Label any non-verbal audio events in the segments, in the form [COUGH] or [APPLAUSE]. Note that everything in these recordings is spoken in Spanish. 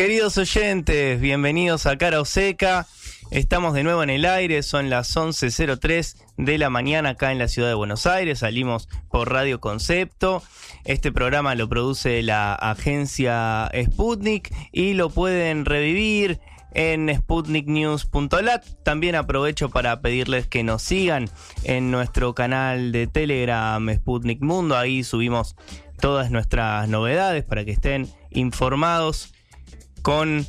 Queridos oyentes, bienvenidos a Cara o Seca. Estamos de nuevo en el aire, son las 11.03 de la mañana acá en la ciudad de Buenos Aires, salimos por Radio Concepto. Este programa lo produce la agencia Sputnik y lo pueden revivir en sputniknews.lat. También aprovecho para pedirles que nos sigan en nuestro canal de Telegram Sputnik Mundo. Ahí subimos todas nuestras novedades para que estén informados con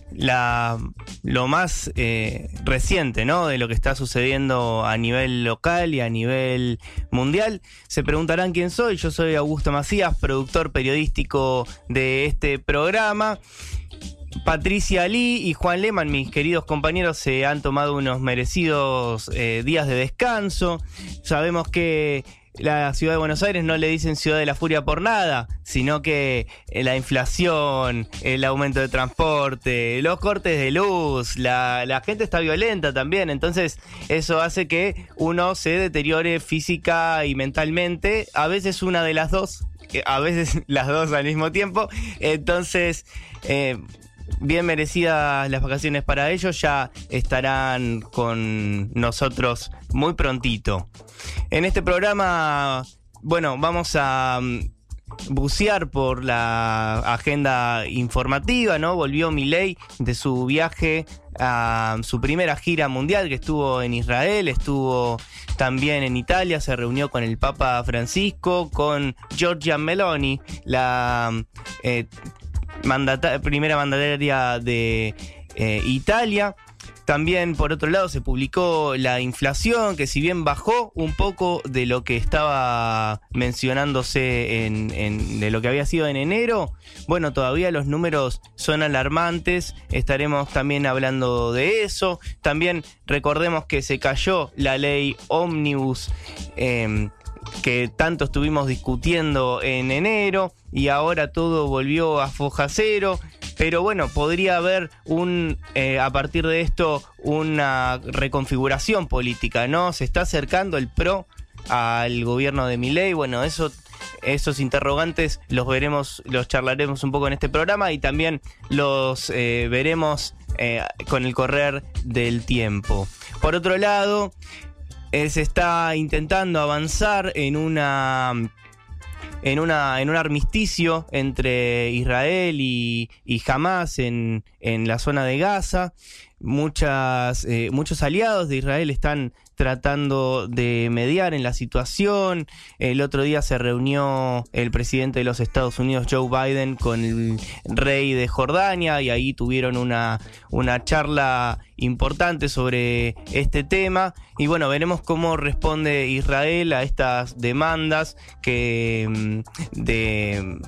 lo más eh, reciente ¿no? de lo que está sucediendo a nivel local y a nivel mundial. Se preguntarán quién soy. Yo soy Augusto Macías, productor periodístico de este programa. Patricia Lee y Juan Lehmann, mis queridos compañeros, se han tomado unos merecidos eh, días de descanso. Sabemos que la ciudad de Buenos Aires no le dicen ciudad de la furia por nada, sino que eh, la inflación, el aumento de transporte, los cortes de luz, la, gente está violenta también, entonces eso hace que uno se deteriore física y mentalmente, a veces una de las dos, a veces [LAUGHS] las dos al mismo tiempo, entonces... Eh, bien merecidas las vacaciones para ellos, ya estarán con nosotros muy prontito. En este programa, bueno, vamos a bucear por la agenda informativa, ¿no? Volvió Milei de su viaje a su primera gira mundial que estuvo en Israel, estuvo también en Italia, se reunió con el Papa Francisco, con Giorgia Meloni, la eh, primera mandataria de eh, Italia. También, por otro lado, se publicó la inflación, que si bien bajó un poco de lo que estaba mencionándose en, de lo que había sido en enero, bueno, todavía los números son alarmantes. Estaremos también hablando de eso. También recordemos que se cayó la ley Omnibus. Eh, que tanto estuvimos discutiendo en enero y ahora todo volvió a foja cero. Pero bueno, podría haber un, eh, a partir de esto, una reconfiguración política, ¿no? Se está acercando el PRO al gobierno de Milei. Bueno, eso, esos interrogantes los veremos, los charlaremos un poco en este programa y también los eh, veremos eh, con el correr del tiempo. Por otro lado, se está intentando avanzar en una en, una, en un armisticio entre Israel y, y Hamas en, en la zona de Gaza. Muchas, eh, muchos aliados de Israel están tratando de mediar en la situación. El otro día se reunió el presidente de los Estados Unidos, Joe Biden, con el rey de Jordania y ahí tuvieron una, una charla importante sobre este tema. Y bueno, veremos cómo responde Israel a estas demandas que mm, de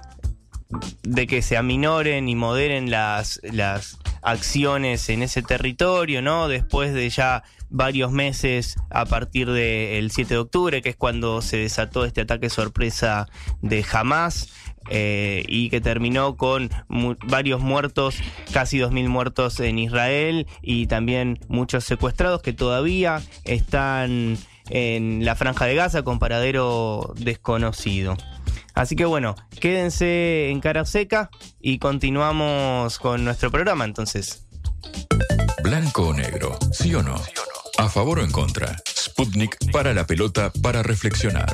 de que se aminoren y moderen las, las acciones en ese territorio, ¿no? Después de ya varios meses a partir del 7 de octubre, que es cuando se desató este ataque sorpresa de Hamas. Eh, y que terminó con varios muertos, casi 2.000 muertos en Israel y también muchos secuestrados que todavía están en la franja de Gaza con paradero desconocido. Así que bueno, quédense en cara seca y continuamos con nuestro programa entonces. Blanco o negro, sí o no. A favor o en contra. Sputnik para la pelota para reflexionar.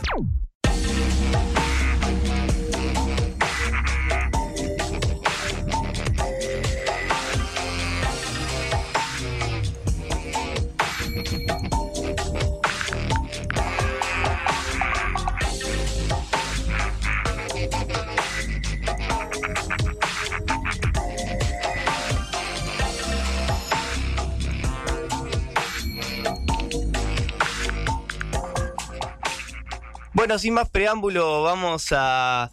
Bueno, sin más preámbulo, vamos a,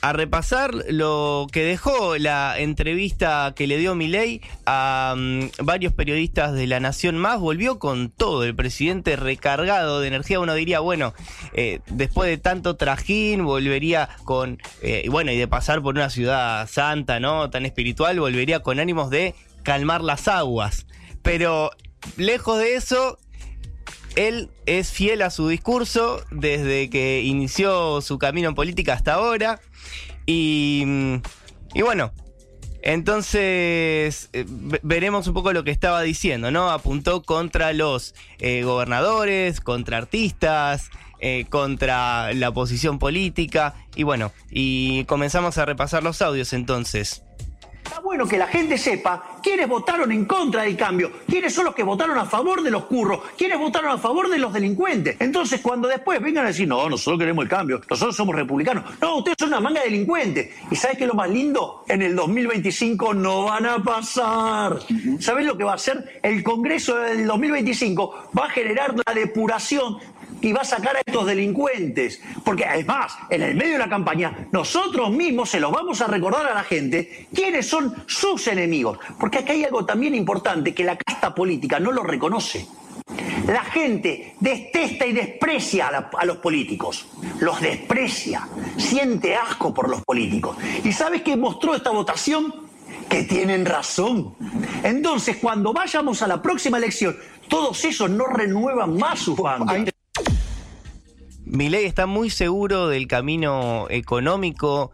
repasar lo que dejó la entrevista que le dio Milei a mm, varios periodistas de La Nación Más. Volvió con todo, el presidente recargado de energía. Uno diría, bueno, eh, después de tanto trajín, volvería con, eh, bueno, y de pasar por una ciudad santa, ¿no? Tan espiritual, volvería con ánimos de calmar las aguas. Pero lejos de eso, él es fiel a su discurso desde que inició su camino en política hasta ahora. Y, mm, bueno, entonces eh, ve- veremos un poco lo que estaba diciendo, ¿no? Apuntó contra los eh, gobernadores, contra artistas, eh, contra la oposición política. Y bueno, y comenzamos a repasar los audios entonces. Está bueno que la gente sepa quiénes votaron en contra del cambio, quiénes son los que votaron a favor de los curros, quiénes votaron a favor de los delincuentes. Entonces, cuando después vengan a decir, no, nosotros queremos el cambio, nosotros somos republicanos, no, ustedes son una manga de delincuentes. ¿Y sabes qué es lo más lindo? En el 2025 no van a pasar. ¿Sabes lo que va a hacer? El Congreso del 2025 va a generar la depuración y va a sacar a estos delincuentes. Porque además, en el medio de la campaña, nosotros mismos se los vamos a recordar a la gente quiénes son sus enemigos. Porque acá hay algo también importante que la casta política no lo reconoce. La gente detesta y desprecia a, los políticos. Los desprecia. Siente asco por los políticos. ¿Y sabes qué mostró esta votación? Que tienen razón. Entonces, cuando vayamos a la próxima elección, todos esos no renuevan más sus bancas. Milei está muy seguro del camino económico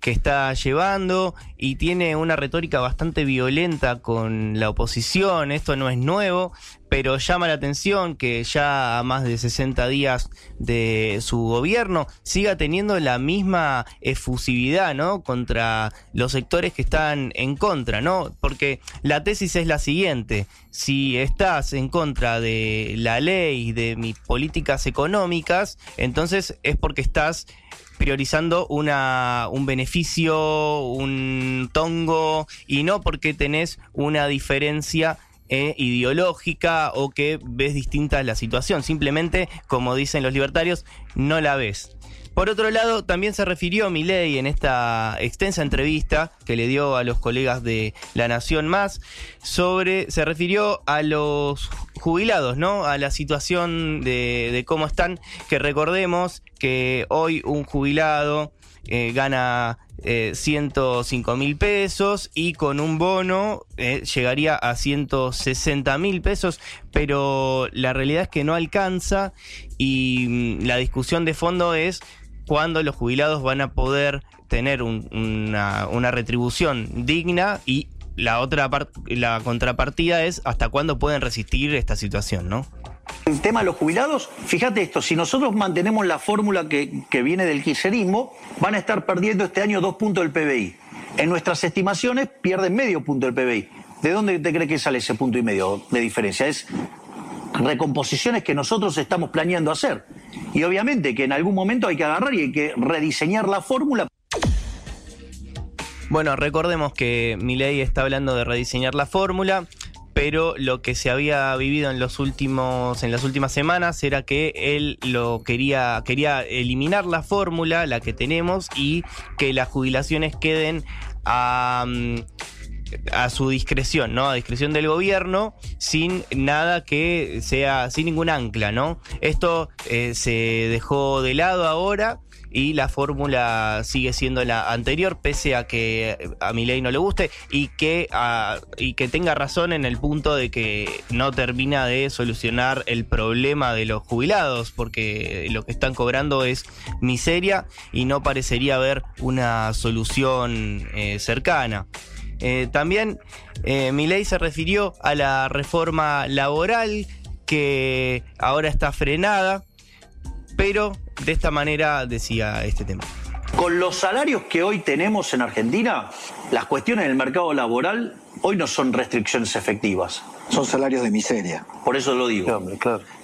que está llevando y tiene una retórica bastante violenta con la oposición. Esto no es nuevo, pero llama la atención que ya a más de 60 días de su gobierno siga teniendo la misma efusividad, ¿no? Contra los sectores que están en contra, ¿no? Porque la tesis es la siguiente: si estás en contra de la ley, de mis políticas económicas, entonces es porque estás priorizando una, un beneficio, un tongo, y no porque tenés una diferencia eh, ideológica o que ves distinta la situación. Simplemente, como dicen los libertarios, no la ves. Por otro lado, también se refirió Milei en esta extensa entrevista que le dio a los colegas de La Nación Más sobre, se refirió a los jubilados, ¿no? A la situación de, de cómo están, que recordemos que hoy un jubilado eh, gana eh, 105 mil pesos y con un bono eh, llegaría a 160 mil pesos, pero la realidad es que no alcanza y mm, la discusión de fondo es cuándo los jubilados van a poder tener un- una, una retribución digna y la otra la contrapartida es hasta cuándo pueden resistir esta situación, ¿no? El tema de los jubilados, fíjate esto, si nosotros mantenemos la fórmula que, que viene del kirchnerismo, van a estar perdiendo este año dos puntos del PBI. En nuestras estimaciones pierden medio punto del PBI. ¿De dónde te crees que sale ese punto y medio de diferencia? Es recomposiciones que nosotros estamos planeando hacer. Y obviamente que en algún momento hay que agarrar y hay que rediseñar la fórmula Bueno, recordemos que Milei está hablando de rediseñar la fórmula, pero lo que se había vivido en los últimos en las últimas semanas era que él lo quería quería eliminar la fórmula, la que tenemos y que las jubilaciones queden a mm, su discreción, ¿no? A discreción del gobierno, sin nada que sea, sin ningún ancla, ¿no? Esto eh, se dejó de lado ahora y la fórmula sigue siendo la anterior, pese a que a mi ley no le guste y que, ah, y que tenga razón en el punto de que no termina de solucionar el problema de los jubilados, porque lo que están cobrando es miseria y no parecería haber una solución eh, cercana. Eh, también eh, Milei se refirió a la reforma laboral que ahora está frenada, pero de esta manera decía este tema. Con los salarios que hoy tenemos en Argentina, las cuestiones del mercado laboral hoy no son restricciones efectivas. Son salarios de miseria. Por eso lo digo.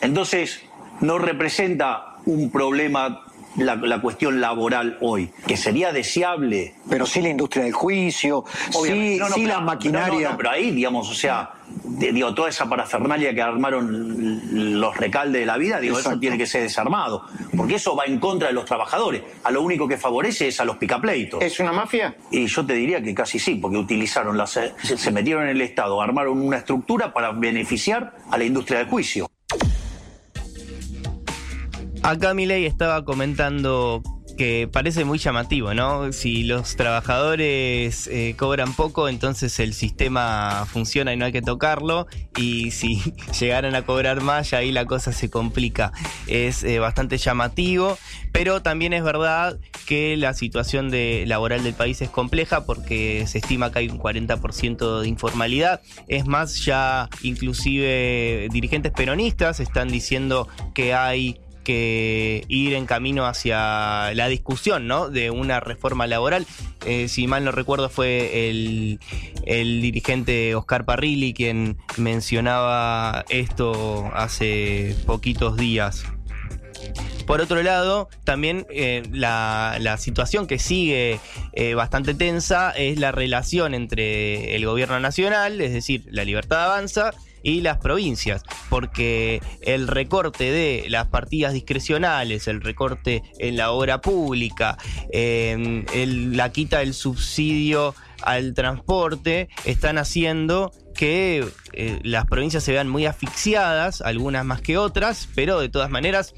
Entonces, no representa un problema la, la cuestión laboral hoy, que sería deseable. Pero sí la industria del juicio, sí, Obviamente. No, no, sí pero- la maquinaria. no, pero ahí, digamos, o sea, de- digo, toda esa parafernalia que armaron los recaldes de la vida, digo, eso tiene que ser desarmado, porque eso va en contra de los trabajadores. A lo único que favorece es a los picapleitos. ¿Es una mafia? Y yo te diría que casi sí, porque utilizaron las, se, se metieron en el Estado, armaron una estructura para beneficiar a la industria del juicio. Acá Milei estaba comentando que parece muy llamativo, ¿no? Si los trabajadores eh, cobran poco, entonces el sistema funciona y no hay que tocarlo. Y si [LAUGHS] llegaran a cobrar más, ya ahí la cosa se complica. Es eh, bastante llamativo, pero también es verdad que la situación laboral del país es compleja porque se estima que hay un 40% de informalidad. Es más, ya inclusive dirigentes peronistas están diciendo que hay que ir en camino hacia la discusión ¿no? de una reforma laboral. Eh, si mal no recuerdo fue el, el dirigente Oscar Parrilli quien mencionaba esto hace poquitos días. Por otro lado, también eh, la, la situación que sigue eh, bastante tensa es la relación entre el gobierno nacional, es decir, la libertad avanza, y las provincias, porque el recorte de las partidas discrecionales, el recorte en la obra pública, eh, el- la quita del subsidio al transporte, están haciendo que eh, las provincias se vean muy asfixiadas, algunas más que otras, pero de todas maneras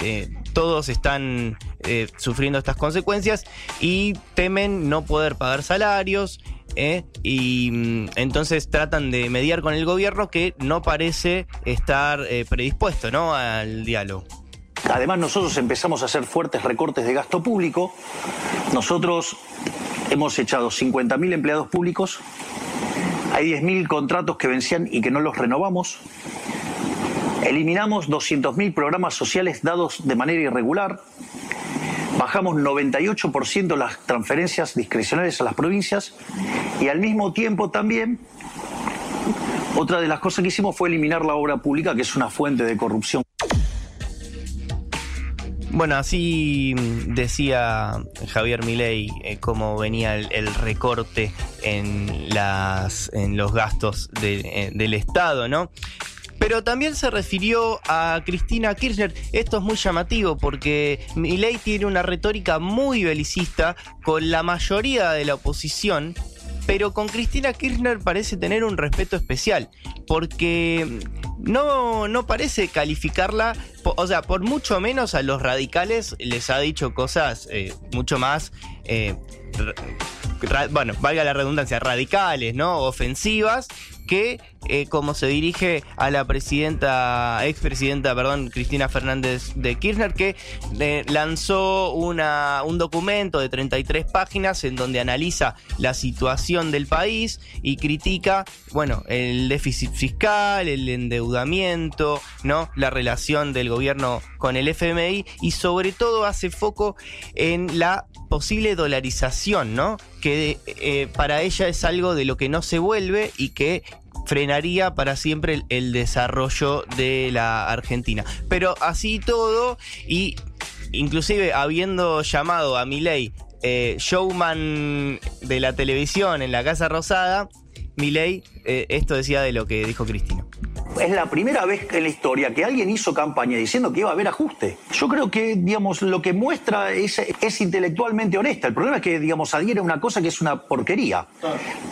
eh, todos están eh, sufriendo estas consecuencias y temen no poder pagar salarios. Eh, y mm, entonces tratan de mediar con el gobierno que no parece estar eh, predispuesto ¿no? al diálogo. Además, nosotros empezamos a hacer fuertes recortes de gasto público. Nosotros hemos echado 50.000 empleados públicos. Hay 10.000 contratos que vencían y que no los renovamos. Eliminamos 200.000 programas sociales dados de manera irregular. Bajamos 98% las transferencias discrecionales a las provincias y al mismo tiempo también otra de las cosas que hicimos fue eliminar la obra pública, que es una fuente de corrupción. Bueno, así decía Javier Milei eh, cómo venía el, recorte en, las, en los gastos eh, del Estado, ¿no? Pero también se refirió a Cristina Kirchner. Esto es muy llamativo porque Milei tiene una retórica muy belicista con la mayoría de la oposición, pero con Cristina Kirchner parece tener un respeto especial, porque no, no parece calificarla, o sea, por mucho menos a los radicales les ha dicho cosas eh, mucho más, eh, bueno, valga la redundancia, radicales, ¿no? Ofensivas, que eh, como se dirige a la presidenta, expresidenta, perdón, Cristina Fernández de Kirchner, que eh, lanzó una, un documento de 33 páginas en donde analiza la situación del país y critica, bueno, el déficit fiscal, el endeudamiento, ¿no? La relación del gobierno con el FMI y sobre todo hace foco en la posible dolarización, ¿no? Que eh, para ella es algo de lo que no se vuelve y que frenaría para siempre el, desarrollo de la Argentina. Pero así todo, y inclusive habiendo llamado a Milei eh, showman de la televisión en la Casa Rosada, Milei eh, esto decía de lo que dijo Cristina. Es la primera vez en la historia que alguien hizo campaña diciendo que iba a haber ajuste. Yo creo que, digamos, lo que muestra es, es intelectualmente honesta. El problema es que, digamos, adhiere a una cosa que es una porquería.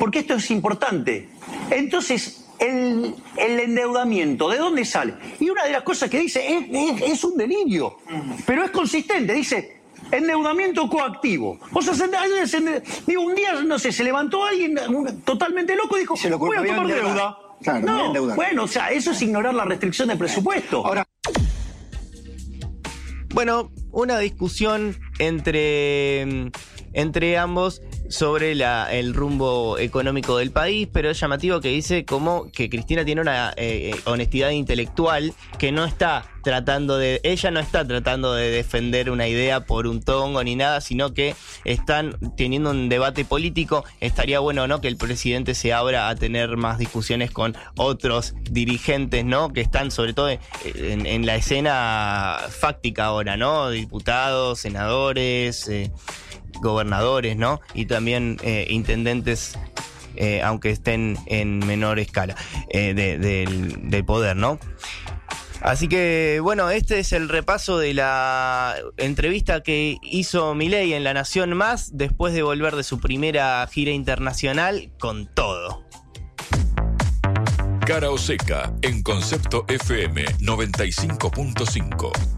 Porque esto es importante. Entonces, el, el endeudamiento, ¿de dónde sale? Y una de las cosas que dice es, es- es un delirio, pero es consistente. Dice, endeudamiento coactivo. O sea, se- alguien se- digo, un día, no sé, se levantó alguien un- totalmente loco y dijo, se voy a tomar endeudar". deuda. Claro, voy a no, endeudar. bueno, o sea, eso es ignorar la restricción de presupuesto. Ahora, Bueno, una discusión entre, entre ambos sobre el rumbo económico del país, pero es llamativo que dice como que Cristina tiene una eh, eh, honestidad intelectual que no está tratando de, ella no está tratando de defender una idea por un tongo ni nada, sino que están teniendo un debate político. Estaría bueno, ¿no? Que el presidente se abra a tener más discusiones con otros dirigentes, ¿no? Que están sobre todo en la escena fáctica ahora, ¿no? Diputados, senadores, eh, gobernadores, ¿no? Y también eh, intendentes eh, aunque estén en menor escala eh, de- del, poder, ¿no? Así que bueno, este es el repaso de la entrevista que hizo Milei en La Nación Más después de volver de su primera gira internacional con todo. Cara o seca en Concepto FM 95.5.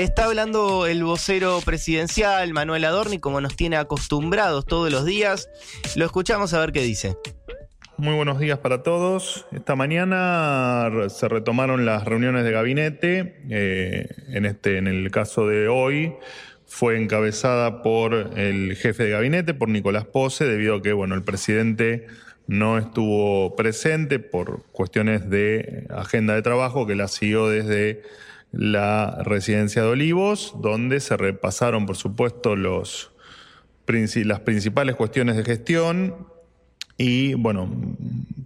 Está hablando el vocero presidencial Manuel Adorni como nos tiene acostumbrados todos los días. Lo escuchamos a ver qué dice. Muy buenos días para todos. Esta mañana se retomaron las reuniones de gabinete. Eh, en, este, en el caso de hoy fue encabezada por el jefe de gabinete, por Nicolás Pose, debido a que bueno, el presidente no estuvo presente por cuestiones de agenda de trabajo que la siguió desde la residencia de Olivos, donde se repasaron, por supuesto, los, las principales cuestiones de gestión y bueno,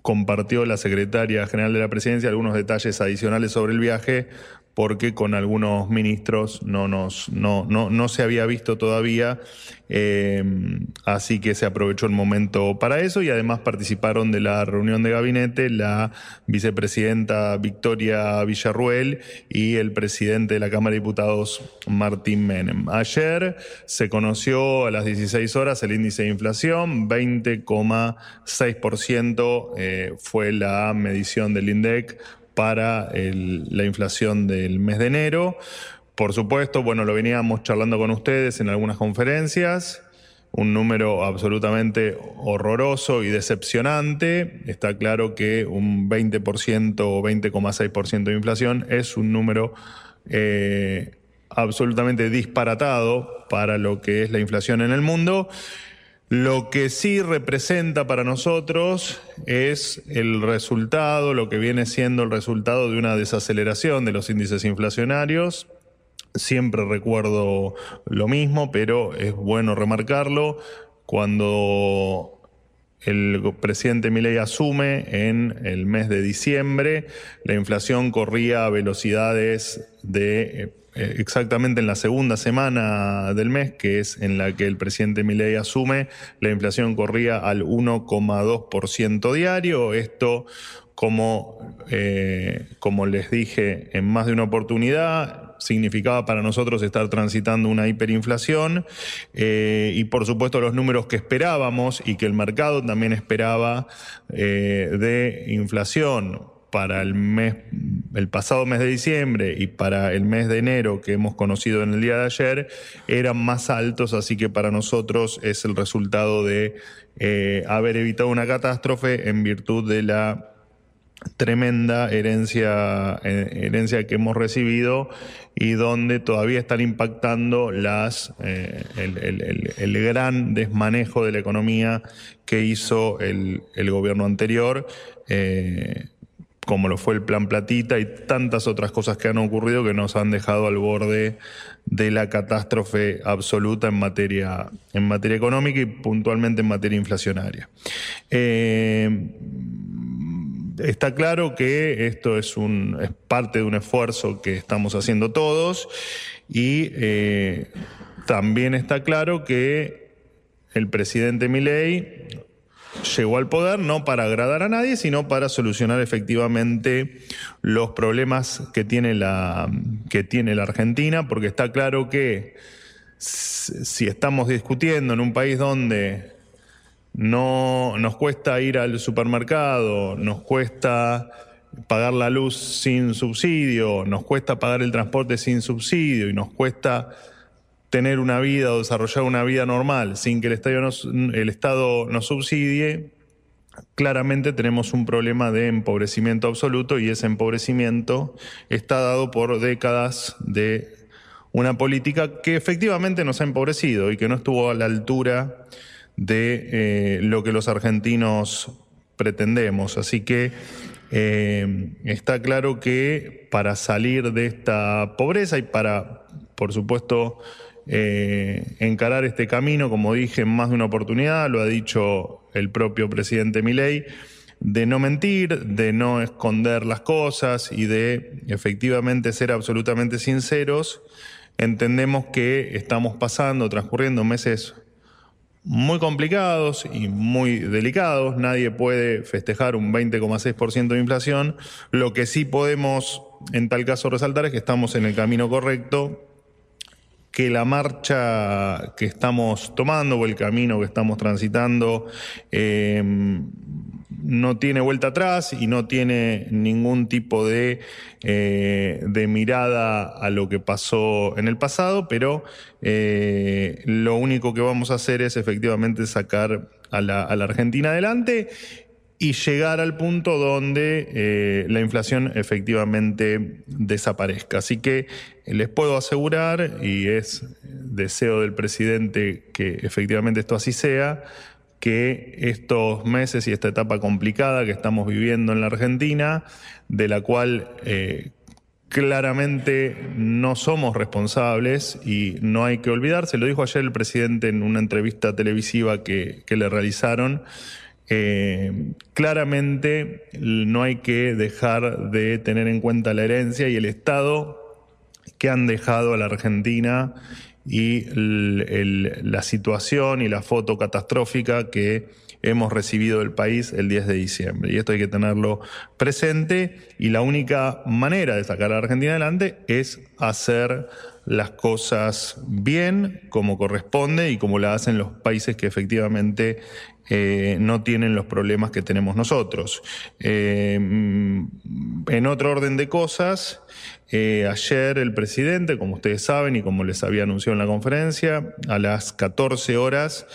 compartió la secretaria general de la presidencia algunos detalles adicionales sobre el viaje porque con algunos ministros no, nos, no, no, no se había visto todavía, eh, así que se aprovechó el momento para eso y además participaron de la reunión de gabinete la vicepresidenta Victoria Villarruel y el presidente de la Cámara de Diputados Martín Menem. Ayer se conoció a las 16 horas el índice de inflación, 20,6% eh, fue la medición del INDEC para el- la inflación del mes de enero. Por supuesto, bueno, lo veníamos charlando con ustedes en algunas conferencias, un número absolutamente horroroso y decepcionante. Está claro que un 20% o 20,6% de inflación es un número eh, absolutamente disparatado para lo que es la inflación en el mundo. Lo que sí representa para nosotros es el resultado, lo que viene siendo el resultado de una desaceleración de los índices inflacionarios. Siempre recuerdo lo mismo, pero es bueno remarcarlo. Cuando el presidente Milei asume en el mes de diciembre, la inflación corría a velocidades de eh, exactamente en la segunda semana del mes, que es en la que el presidente Milei asume, la inflación corría al 1,2% diario. Esto, como, eh, como les dije en más de una oportunidad, significaba para nosotros estar transitando una hiperinflación eh, y por supuesto los números que esperábamos y que el mercado también esperaba eh, de inflación para el mes, el pasado mes de diciembre y para el mes de enero que hemos conocido en el día de ayer eran más altos, así que para nosotros es el resultado de eh, haber evitado una catástrofe en virtud de la tremenda herencia, eh, herencia que hemos recibido y donde todavía están impactando las, eh, el, el- el- gran desmanejo de la economía que hizo el, gobierno anterior. Como lo fue el plan Platita y tantas otras cosas que han ocurrido que nos han dejado al borde de la catástrofe absoluta en materia, en materia económica y puntualmente en materia inflacionaria. Eh, está claro que esto es, un, es parte de un esfuerzo que estamos haciendo todos y eh, también está claro que el presidente Milei llegó al poder no para agradar a nadie, sino para solucionar efectivamente los problemas que tiene la, que tiene la Argentina, porque está claro que si estamos discutiendo en un país donde no nos cuesta ir al supermercado, nos cuesta pagar la luz sin subsidio, nos cuesta pagar el transporte sin subsidio y nos cuesta tener una vida o desarrollar una vida normal sin que el Estado nos, el Estado nos subsidie, claramente tenemos un problema de empobrecimiento absoluto y ese empobrecimiento está dado por décadas de una política que efectivamente nos ha empobrecido y que no estuvo a la altura de eh, lo que los argentinos pretendemos. Así que eh, está claro que para salir de esta pobreza y para, por supuesto, eh, encarar este camino, como dije en más de una oportunidad, lo ha dicho el propio presidente Milei, de no mentir, de no esconder las cosas y de efectivamente ser absolutamente sinceros. entendemos que estamos pasando, transcurriendo meses muy complicados y muy delicados. Nadie puede festejar un 20,6% de inflación. Lo que sí podemos, en tal caso, resaltar es que estamos en el camino correcto, que la marcha que estamos tomando o el camino que estamos transitando eh, no tiene vuelta atrás y no tiene ningún tipo de, eh, de mirada a lo que pasó en el pasado, pero eh, lo único que vamos a hacer es efectivamente sacar a la, Argentina adelante y llegar al punto donde eh, la inflación efectivamente desaparezca. Así que les puedo asegurar, y es deseo del presidente que efectivamente esto así sea, que estos meses y esta etapa complicada que estamos viviendo en la Argentina, de la cual eh, claramente no somos responsables y no hay que olvidarse, lo dijo ayer el presidente en una entrevista televisiva que, le realizaron, eh, claramente no hay que dejar de tener en cuenta la herencia y el Estado que han dejado a la Argentina y la situación y la foto catastrófica que hemos recibido del país el 10 de diciembre. Y esto hay que tenerlo presente y la única manera de sacar a la Argentina adelante es hacer las cosas bien, como corresponde y como la hacen los países que efectivamente eh, no tienen los problemas que tenemos nosotros. Eh, en otro orden de cosas, eh, ayer el presidente, como ustedes saben y como les había anunciado en la conferencia, a las 14 horas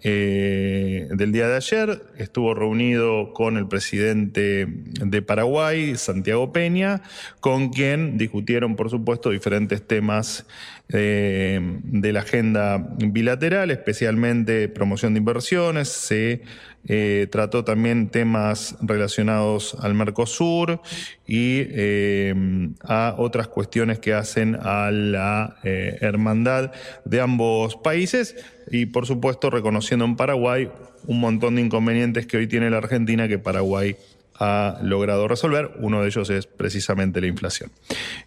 del día de ayer estuvo reunido con el presidente de Paraguay, Santiago Peña, con quien discutieron, por supuesto, diferentes temas eh, de la agenda bilateral, especialmente promoción de inversiones. Se eh, trató también temas relacionados al Mercosur y a otras cuestiones que hacen a la hermandad de ambos países y por supuesto reconociendo en Paraguay un montón de inconvenientes que hoy tiene la Argentina que Paraguay ha logrado resolver. Uno de ellos es precisamente la inflación.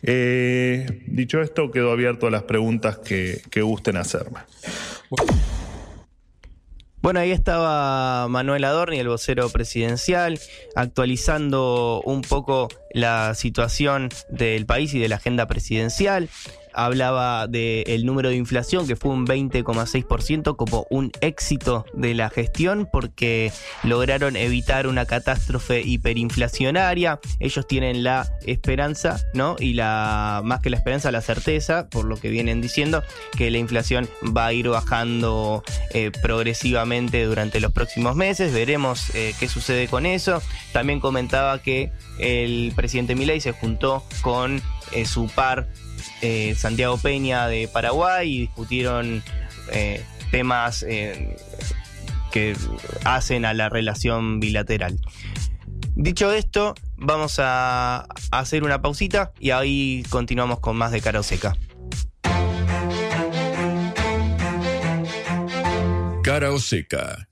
Eh, dicho esto, quedo abierto a las preguntas que, que gusten hacerme. Bueno, ahí estaba Manuel Adorni, el vocero presidencial, actualizando un poco la situación del país y de la agenda presidencial hablaba del número de inflación que fue un 20,6% como un éxito de la gestión porque lograron evitar una catástrofe hiperinflacionaria. Ellos tienen la esperanza, ¿no? Y la más que la esperanza, la certeza, por lo que vienen diciendo, que la inflación va a ir bajando eh, progresivamente durante los próximos meses. Veremos eh, qué sucede con eso. También comentaba que el presidente Milei se juntó con eh, su par eh, Santiago Peña de Paraguay y discutieron eh, temas eh, que hacen a la relación bilateral. Dicho esto, vamos a hacer una pausita y ahí continuamos con más de Cara Seca. Cara Seca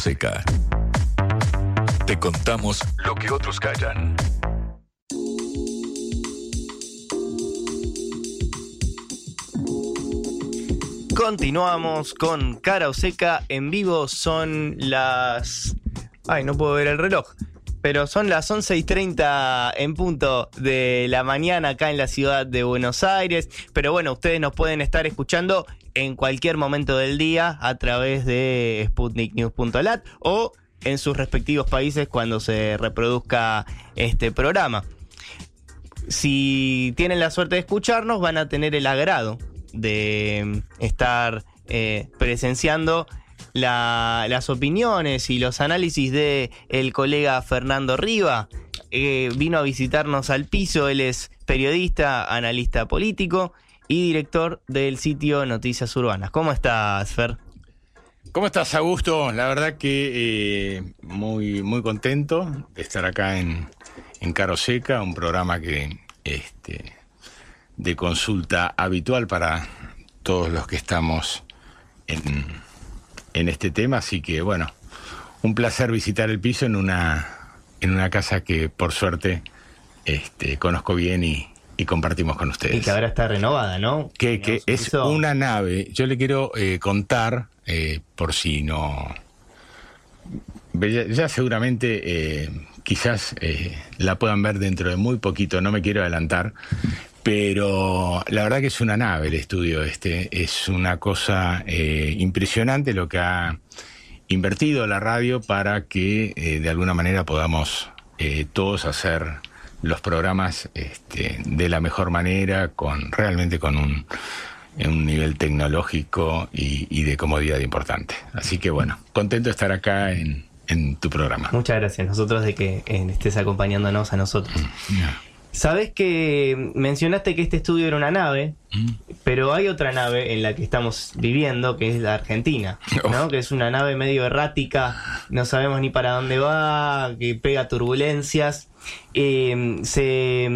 seca. Te contamos lo que otros callan. Continuamos con Cara o Seca en vivo. Son las. Ay, no puedo ver el reloj. Pero son las 11 y 30 en punto de la mañana acá en la ciudad de Buenos Aires. Pero bueno, ustedes nos pueden estar escuchando en cualquier momento del día a través de sputniknews.lat o en sus respectivos países cuando se reproduzca este programa. Si tienen la suerte de escucharnos, van a tener el agrado de estar eh, presenciando la- las opiniones y los análisis de el colega Fernando Riva. Eh, vino a visitarnos al piso, él es periodista, analista político y director del sitio Noticias Urbanas. ¿Cómo estás, Fer? ¿Cómo estás, Augusto? La verdad que eh, muy, muy contento de estar acá en, en Caro Seca, un programa que este, de consulta habitual para todos los que estamos en, en este tema. Así que, bueno, un placer visitar el piso en una, en una casa que por suerte este, conozco bien y, y compartimos con ustedes. Y que ahora está renovada, ¿no? Que, que es una nave. Yo le quiero eh, contar, eh, por si no. Ya, ya seguramente, eh, quizás la puedan ver dentro de muy poquito, no me quiero adelantar. Pero la verdad que es una nave el estudio este. Es una cosa impresionante lo que ha invertido la radio para que de alguna manera podamos todos hacer los programas este, de la mejor manera, con realmente con un, un nivel tecnológico y, y de comodidad importante. Así que bueno, contento de estar acá en, en tu programa. Muchas gracias. Nosotros de que eh, estés acompañándonos a nosotros. Sabes que mencionaste que este estudio era una nave, pero hay otra nave en la que estamos viviendo, que es la Argentina, [LAUGHS] ¿no? Que es una nave medio errática, no sabemos ni para dónde va, que pega turbulencias. Eh, se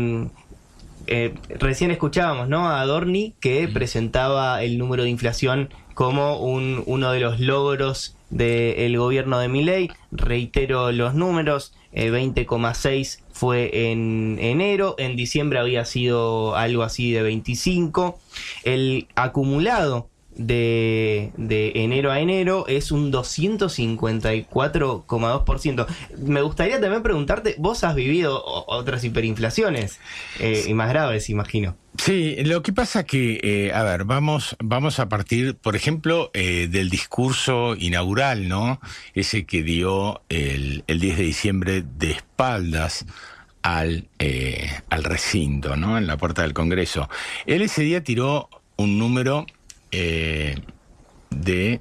eh, recién escuchábamos, ¿no? A Adorni que presentaba el número de inflación como un, uno de los logros del gobierno de Milei. Reitero los números, eh, 20,6 fue en enero, en diciembre había sido algo así de 25. El acumulado de, de enero a enero es un 254,2%. Me gustaría también preguntarte, vos has vivido otras hiperinflaciones eh, y más graves, imagino. Sí, lo que pasa que, eh, a ver, vamos, vamos a partir, por ejemplo, eh, del discurso inaugural, ¿no? Ese que dio el, el 10 de diciembre de espaldas al, al recinto, ¿no? En la puerta del Congreso. Él ese día tiró un número eh, de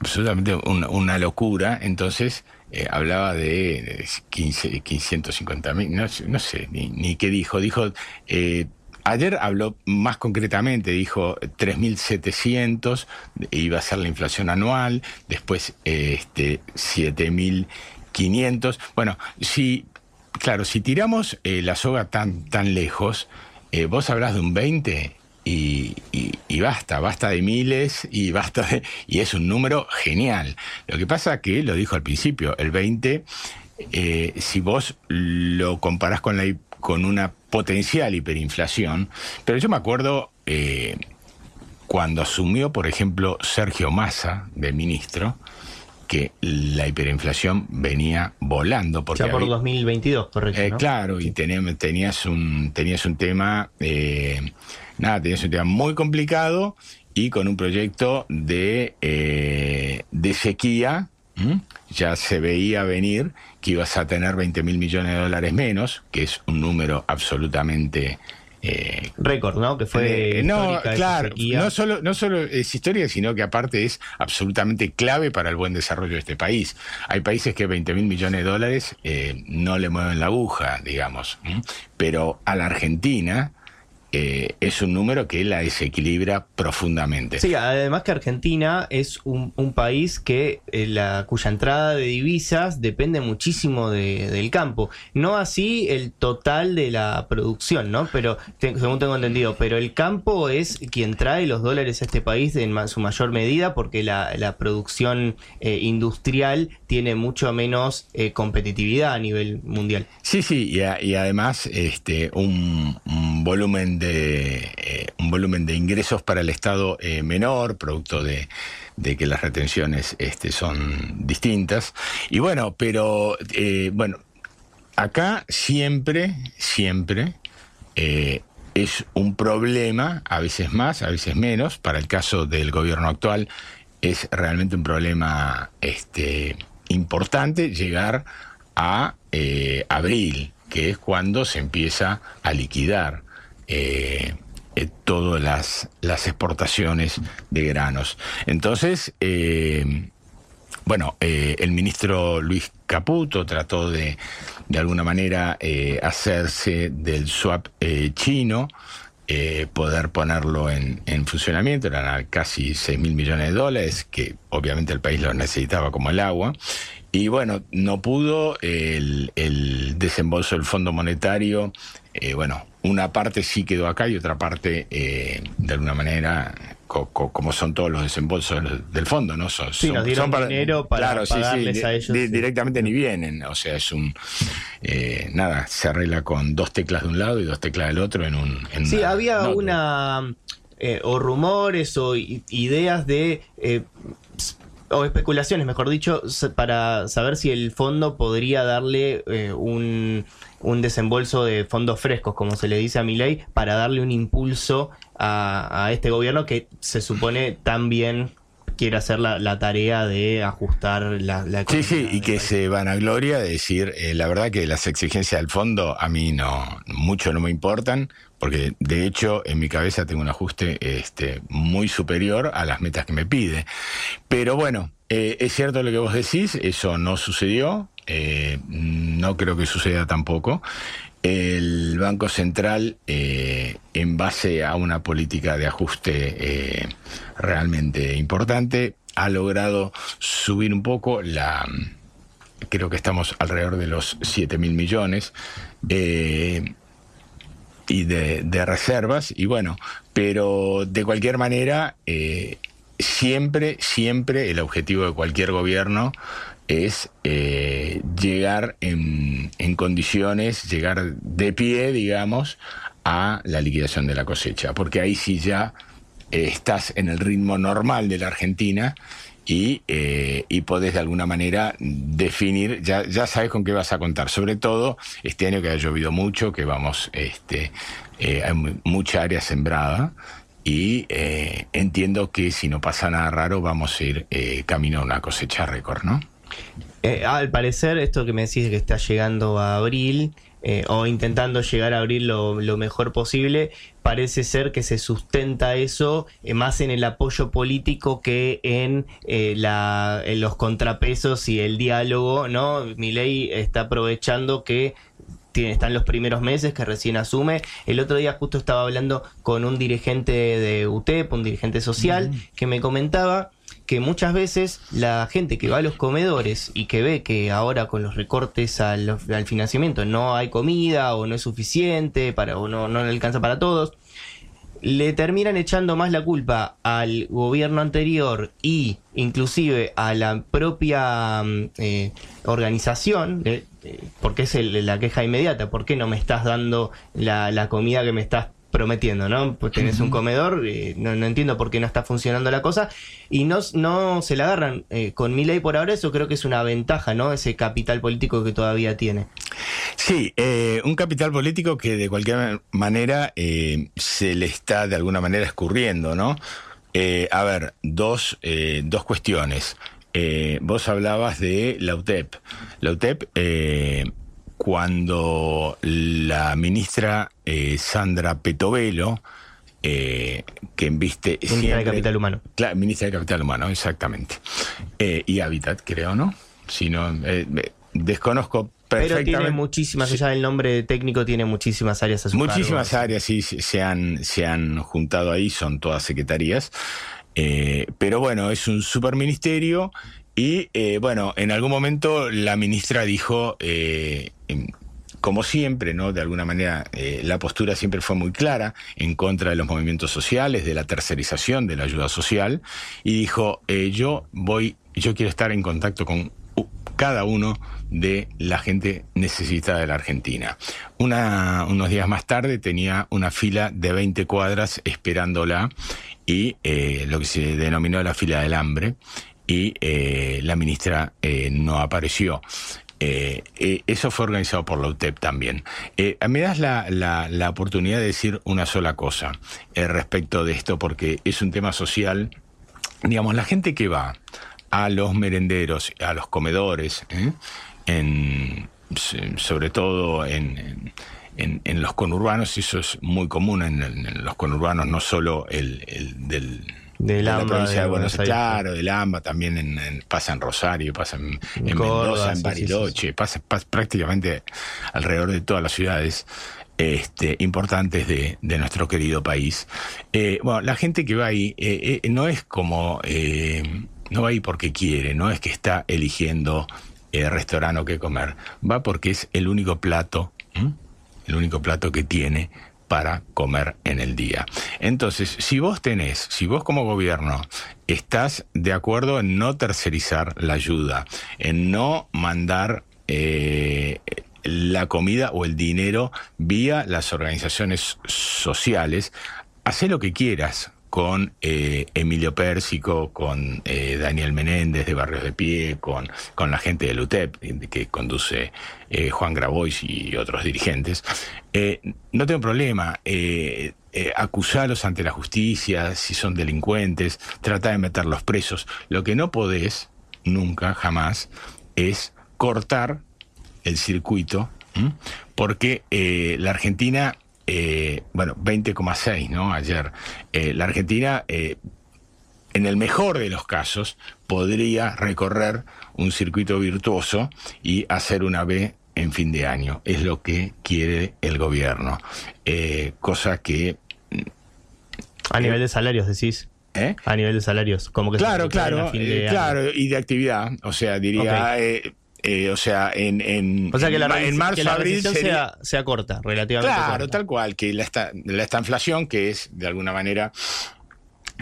absolutamente una, locura. Entonces eh, hablaba de, de 15, 550 mil, no, sé- ni, qué dijo. Dijo, eh, ayer habló más concretamente, dijo 3.700, iba a ser la inflación anual, después eh, este, 7.500. Bueno, si, claro, si tiramos eh, la soga tan, tan lejos, eh, vos hablas de un 20 y, y- y basta, basta de miles y [LAUGHS] basta de, y es un número genial. Lo que pasa que, lo dijo al principio, el 20, eh, si vos lo comparás con, la, con una potencial hiperinflación, pero yo me acuerdo eh, cuando asumió, por ejemplo, Sergio Massa de ministro, que la hiperinflación venía volando. Porque ya por había- 2022, correcto. eh, ¿no? Claro, y tenías, tenías un tenías un tema, eh, nada, tenías un tema muy complicado y con un proyecto de, eh, de sequía. Ya se veía venir que ibas a tener 20 mil millones de dólares menos, que es un número absolutamente eh, Récord, ¿no? Que fue eh, no, claro, no solo, no solo es historia, sino que aparte es absolutamente clave para el buen desarrollo de este país. Hay países que 20 mil millones de dólares eh, no le mueven la aguja, digamos, pero a la Argentina eh, es un número que la desequilibra profundamente. Sí, además que Argentina es un, un país que eh, la, cuya entrada de divisas depende muchísimo de- del campo. No así el total de la producción, ¿no? Pero te- según tengo entendido, pero el campo es quien trae los dólares a este país en ma- su mayor medida porque la, la producción eh, industrial tiene mucho menos competitividad a nivel mundial. Sí, sí, y, a- y además este, un, un volumen de eh, un volumen de ingresos para el Estado eh, menor, producto de, que las retenciones este, son distintas. Y bueno, pero eh, bueno, acá siempre, siempre eh, es un problema, a veces más, a veces menos. Para el caso del gobierno actual es realmente un problema este, importante llegar a eh, abril, que es cuando se empieza a liquidar eh, eh, todas las, las exportaciones de granos. Entonces, eh, bueno, eh, el ministro Luis Caputo trató de, de alguna manera, hacerse del swap chino, poder ponerlo en, en funcionamiento, eran casi 6 mil millones de dólares, que obviamente el país lo necesitaba como el agua. Y bueno, no pudo el, el desembolso del Fondo Monetario, bueno, una parte sí quedó acá y otra parte, eh, de alguna manera, co- co- como son todos los desembolsos del, fondo, ¿no? Son, Sí, nos dieron dinero para pagarles di- a ellos, di- sí. directamente ni vienen, o sea, es un eh, nada, se arregla con dos teclas de un lado y dos teclas del otro en un en Sí, una había una eh, o rumores o ideas de o especulaciones, mejor dicho, para saber si el fondo podría darle eh, un, un desembolso de fondos frescos, como se le dice a Milei, para darle un impulso a, a este gobierno que se supone también quiere hacer la, la tarea de ajustar la, la Sí, sí, y que país. se van a gloria de decir, eh, la verdad que las exigencias del fondo a mí no, mucho no me importan, porque de hecho en mi cabeza tengo un ajuste este, muy superior a las metas que me pide. Pero bueno, eh, es cierto lo que vos decís, eso no sucedió, eh, no creo que suceda tampoco. El Banco Central, eh, en base a una política de ajuste eh, realmente importante, ha logrado subir un poco la, creo que estamos alrededor de los 7 mil millones eh, y de, de reservas y bueno pero de cualquier manera eh, siempre siempre el objetivo de cualquier gobierno es eh, llegar en, condiciones llegar de pie digamos a la liquidación de la cosecha porque ahí sí ya eh, estás en el ritmo normal de la Argentina y, eh, y podés de alguna manera definir, ya, ya sabes con qué vas a contar, sobre todo este año que ha llovido mucho, que vamos, este, eh, hay mu- mucha área sembrada y entiendo que si no pasa nada raro vamos a ir camino a una cosecha récord, ¿no? Eh, al parecer, esto que me decís de que está llegando a abril, eh, o intentando llegar a abril lo, lo mejor posible, parece ser que se sustenta eso eh, más en el apoyo político que en, eh, la, en los contrapesos y el diálogo, ¿no? Milei está aprovechando que tiene, están los primeros meses que recién asume. El otro día justo estaba hablando con un dirigente de UTEP, un dirigente social, que me comentaba que muchas veces la gente que va a los comedores y que ve que ahora con los recortes al, financiamiento no hay comida o no es suficiente para, o no, no le alcanza para todos, le terminan echando más la culpa al gobierno anterior y inclusive a la propia mm, eh, organización, eh, eh, porque es la queja inmediata, ¿por qué no me estás dando la, la comida que me estás prometiendo, ¿no? Pues tenés un comedor, eh, no, no entiendo por qué no está funcionando la cosa, y no, no se la agarran. Eh, con mi ley por ahora eso creo que es una ventaja, ¿no? Ese capital político que todavía tiene. Sí, eh, un capital político que de cualquier manera se le está de alguna manera escurriendo, ¿no? A ver, dos, eh, dos cuestiones. Vos hablabas de la UTEP. La UTEP, eh, cuando la ministra eh, Sandra Petovelo, eh, que enviste Ministra de Capital Humano. Claro, ministra de Capital Humano, exactamente. Eh, y Hábitat, creo, ¿no? Si no, eh, desconozco Pero tiene muchísimas, allá del nombre técnico, tiene muchísimas áreas a su Muchísimas cargo. áreas sí se se han, se han juntado ahí, son todas secretarías. Eh, pero bueno, es un superministerio y eh, bueno, en algún momento la ministra dijo, eh, como siempre, ¿no? De alguna manera, eh, la postura siempre fue muy clara en contra de los movimientos sociales, de la tercerización de la ayuda social, y dijo, yo voy, yo quiero estar en contacto con cada uno de la gente necesitada de la Argentina. Una, unos días más tarde tenía una fila de 20 cuadras esperándola y lo que se denominó la fila del hambre y eh, la ministra eh, no apareció. Eh, eh, eso fue organizado por la UTEP también. Eh, me das la, la- la oportunidad de decir una sola cosa respecto de esto, porque es un tema social. Digamos, la gente que va a los merenderos, a los comedores, en, sobre todo en, en- en- los conurbanos, eso es muy común en- en los conurbanos, no solo el, el del, Del de la provincia de de Buenos Aires, claro, del AMBA, también en, en- pasa en Rosario, pasa en, en Córdoba, Mendoza, en sí, sí, Bariloche, Pasa, pasa prácticamente alrededor de todas las ciudades este, importantes de, de nuestro querido país. Eh, bueno, la gente que va ahí eh, eh, no es como, eh, no va ahí porque quiere, no es que está eligiendo eh, restaurante o qué comer, va porque es el único plato, ¿m? el único plato que tiene para comer en el día. Entonces, si vos tenés, si vos como gobierno estás de acuerdo en no tercerizar la ayuda, en no mandar eh, la comida o el dinero vía las organizaciones sociales, hacé lo que quieras con eh, Emilio Pérsico, con eh, Daniel Menéndez de Barrios de Pie, con, con la gente del UTEP que conduce eh, Juan Grabois y otros dirigentes. Eh, no tengo problema. Acusarlos ante la justicia, si son delincuentes, tratar de meterlos presos. Lo que no podés, nunca, jamás, es cortar el circuito, porque la Argentina, eh, bueno, 20,6, ¿no? Ayer, eh, la Argentina, eh, en el mejor de los casos, podría recorrer un circuito virtuoso y hacer una B en fin de año. Es lo que quiere el gobierno. Cosa que... A nivel de salarios, decís. ¿Eh? A nivel de salarios, como que se Claro, recuperen claro, a fin de eh, claro, y de actividad, o sea, diría, eh, eh, o sea, en, en, O sea que la, en marzo, que la abril sería- sea, sea corta, relativamente Claro, corta. tal cual, que la esta, la esta inflación, que es de alguna manera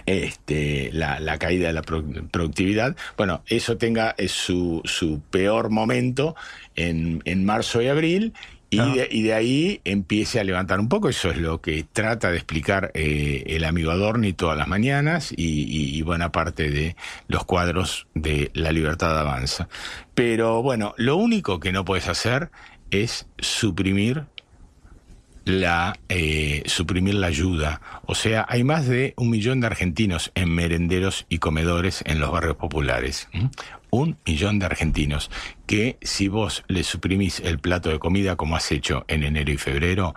este, la, la caída de la pro- productividad, bueno, eso tenga eh, su, su peor momento en, en marzo y abril. Y, de, y de ahí empiece a levantar un poco, eso es lo que trata de explicar eh, el amigo Adorni todas las mañanas y, y- y buena parte de los cuadros de La Libertad Avanza. Pero bueno, lo único que no puedes hacer es suprimir la eh, suprimir la ayuda. O sea, hay más de un millón de argentinos en merenderos y comedores en los barrios populares. Un millón de argentinos que si vos le suprimís el plato de comida como has hecho en enero y febrero,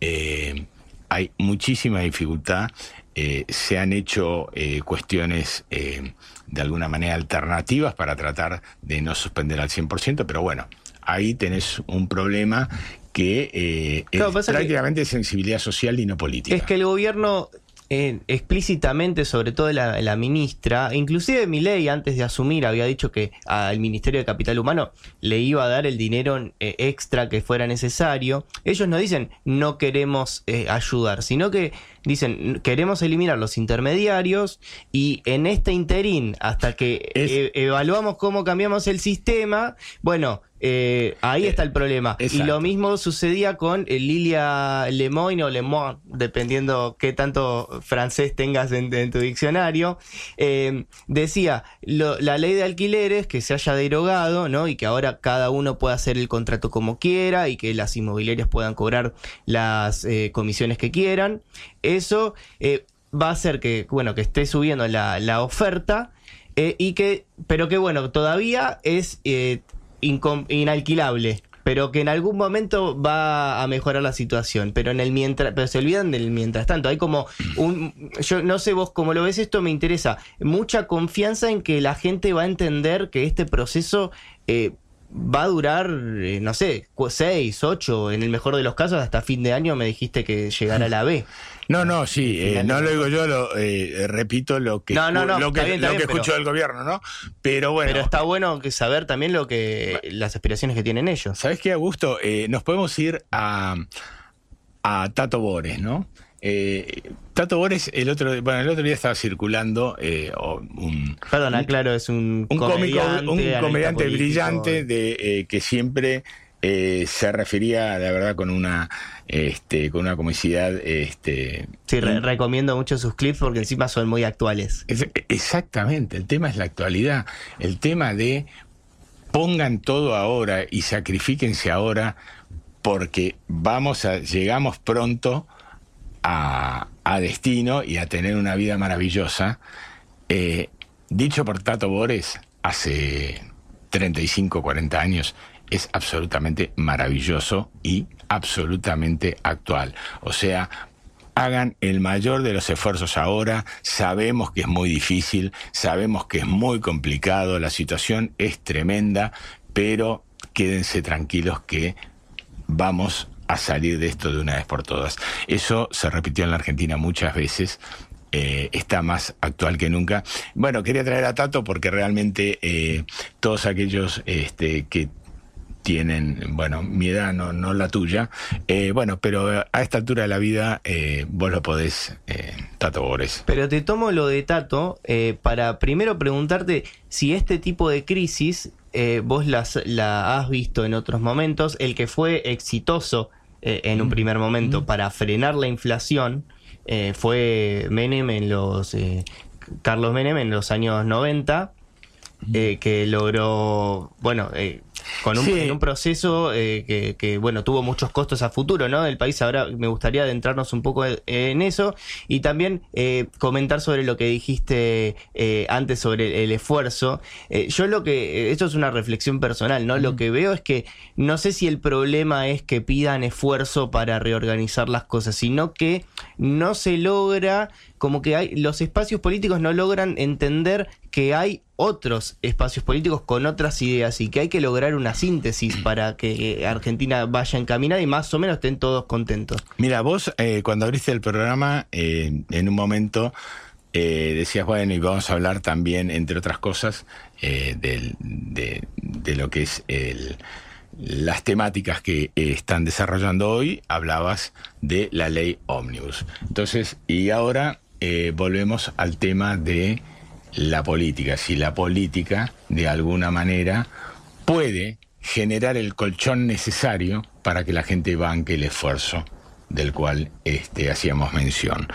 eh, hay muchísima dificultad. Eh, se han hecho cuestiones de alguna manera alternativas para tratar de no suspender al 100%, pero bueno, ahí tenés un problema que eh, Claro, es que- prácticamente sensibilidad social y no política. Es que el gobierno eh, explícitamente, sobre todo la, la ministra, inclusive Milei antes de asumir había dicho que al Ministerio de Capital Humano le iba a dar el dinero eh, extra que fuera necesario. Ellos no dicen no queremos eh, ayudar, sino que dicen queremos eliminar los intermediarios y en este interín, hasta que e- evaluamos cómo cambiamos el sistema, bueno, eh, ahí está el problema. Y lo mismo sucedía con eh, Lilia Lemoyne o Lemoine, dependiendo qué tanto francés tengas en, en tu diccionario. Eh, decía, lo- la ley de alquileres que se haya derogado, ¿no? Y que ahora cada uno pueda hacer el contrato como quiera y que las inmobiliarias puedan cobrar las eh, comisiones que quieran. Eso eh, va a hacer que, bueno, que esté subiendo la, la oferta. eh, y que, pero que bueno, todavía es eh, inalquilable, pero que en algún momento va a mejorar la situación, pero en el mientras, pero se olvidan del mientras tanto, hay como un, yo no sé vos cómo lo ves esto, me interesa. Mucha confianza en que la gente va a entender que este proceso eh, va a durar, eh, no sé, 6, 8, en el mejor de los casos, hasta fin de año me dijiste que llegará a la B. [LAUGHS] No, no, sí, eh, no lo digo yo, lo, eh, repito lo que, No, no, no, lo que, está bien, está lo bien, que pero- escucho del gobierno, ¿no? Pero bueno. Pero está bueno que saber también lo que las aspiraciones que tienen ellos. ¿Sabes qué, Augusto? Eh, nos podemos ir a, a Tato Bores, ¿no? Tato Bores, el otro, bueno, el otro día estaba circulando un, Perdona, claro, es un, un cómico, comediante, un comediante político. brillante de que siempre se refería, la verdad, con una, este, con una comicidad, este, Sí, re- recomiendo mucho sus clips porque encima son muy actuales. Es- exactamente, el tema es la actualidad, el tema de pongan todo ahora y sacrifíquense ahora porque vamos a, llegamos pronto a, a destino y a tener una vida maravillosa. Eh, dicho por Tato Bores hace 35, 40 años, es absolutamente maravilloso y absolutamente actual. O sea, hagan el mayor de los esfuerzos ahora. Sabemos que es muy difícil, sabemos que es muy complicado, la situación es tremenda, pero quédense tranquilos que vamos a salir de esto de una vez por todas. Eso se repitió en la Argentina muchas veces. eh, está más actual que nunca. Bueno, quería traer a Tato porque realmente eh, todos aquellos este, que tienen, bueno, mi edad, no, no la tuya, eh, bueno, pero a esta altura de la vida eh, vos lo podés, eh, Tato Bores. Pero te tomo lo de Tato eh, para primero preguntarte si este tipo de crisis vos las, la has visto en otros momentos. El que fue exitoso en un primer momento para frenar la inflación fue Menem en los... eh, Carlos Menem en los años 90, eh, que logró, bueno, eh, con un, Sí. en un proceso eh, que, que, bueno, tuvo muchos costos a futuro, ¿no? Del país. Ahora me gustaría adentrarnos un poco en, eso y también eh, comentar sobre lo que dijiste eh, antes sobre el, esfuerzo. Eh, yo lo que, esto es una reflexión personal, ¿no? Lo que veo es que no sé si el problema es que pidan esfuerzo para reorganizar las cosas, sino que no se logra, como que hay, los espacios políticos no logran entender que hay otros espacios políticos con otras ideas y que hay que lograr una síntesis [CLEARS THROAT] para que Argentina vaya encaminada y más o menos estén todos contentos. Mira, vos eh, cuando abriste el programa, eh, en un momento eh, decías, bueno, y vamos a hablar también, entre otras cosas, del- de, de lo que es el, las temáticas que están desarrollando hoy, hablabas de la ley Omnibus. Entonces, y ahora eh, volvemos al tema de la política, si la política de alguna manera puede generar el colchón necesario para que la gente banque el esfuerzo del cual este, hacíamos mención.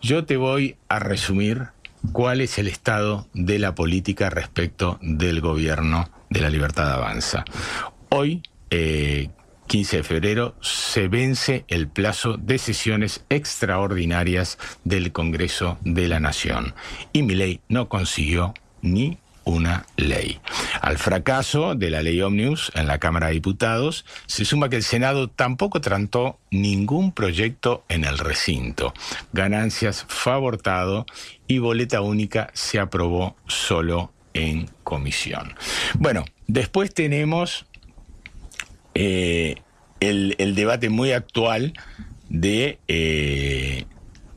Yo te voy a resumir cuál es el estado de la política respecto del gobierno de la libertad avanza. Hoy, eh, 15 de febrero, se vence el plazo de sesiones extraordinarias del Congreso de la Nación y mi ley no consiguió ni una ley. Al fracaso de la ley Omnibus en la Cámara de Diputados se suma que el Senado tampoco trató ningún proyecto en el recinto. Ganancias fue y boleta única se aprobó solo en comisión. Bueno, después tenemos eh, el, debate muy actual de eh,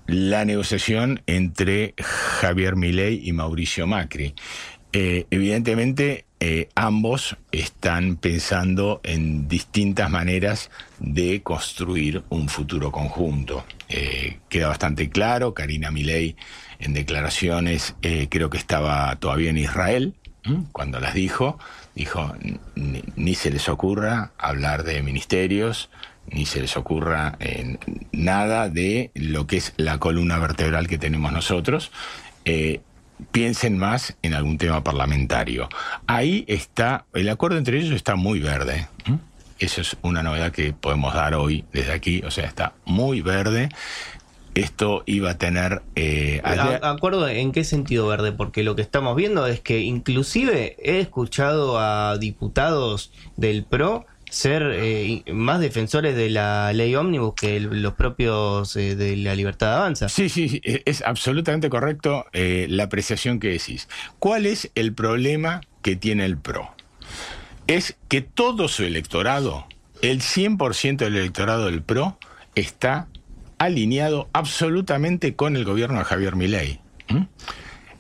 la negociación entre Javier Milei y Mauricio Macri. Eh, evidentemente, ambos están pensando en distintas maneras de construir un futuro conjunto. Queda bastante claro, Karina Milei en declaraciones creo que estaba todavía en Israel, cuando las dijo, dijo, ni, ni se les ocurra hablar de ministerios, ni se les ocurra eh, nada de lo que es la columna vertebral que tenemos nosotros. Eh, piensen más en algún tema parlamentario. Ahí está, el acuerdo entre ellos está muy verde. Eso es una novedad que podemos dar hoy desde aquí, o sea, está muy verde. Esto iba a tener... eh, A- ¿Acuerdo en qué sentido verde? Porque lo que estamos viendo es que inclusive he escuchado a diputados del PRO ser eh, más defensores de la ley ómnibus que los propios eh, de la libertad de avanza. Sí, sí, sí, e- es absolutamente correcto eh, la apreciación que decís. ¿Cuál es el problema que tiene el PRO? es que todo su electorado, el 100% del electorado del PRO, está alineado absolutamente con el gobierno de Javier Milei.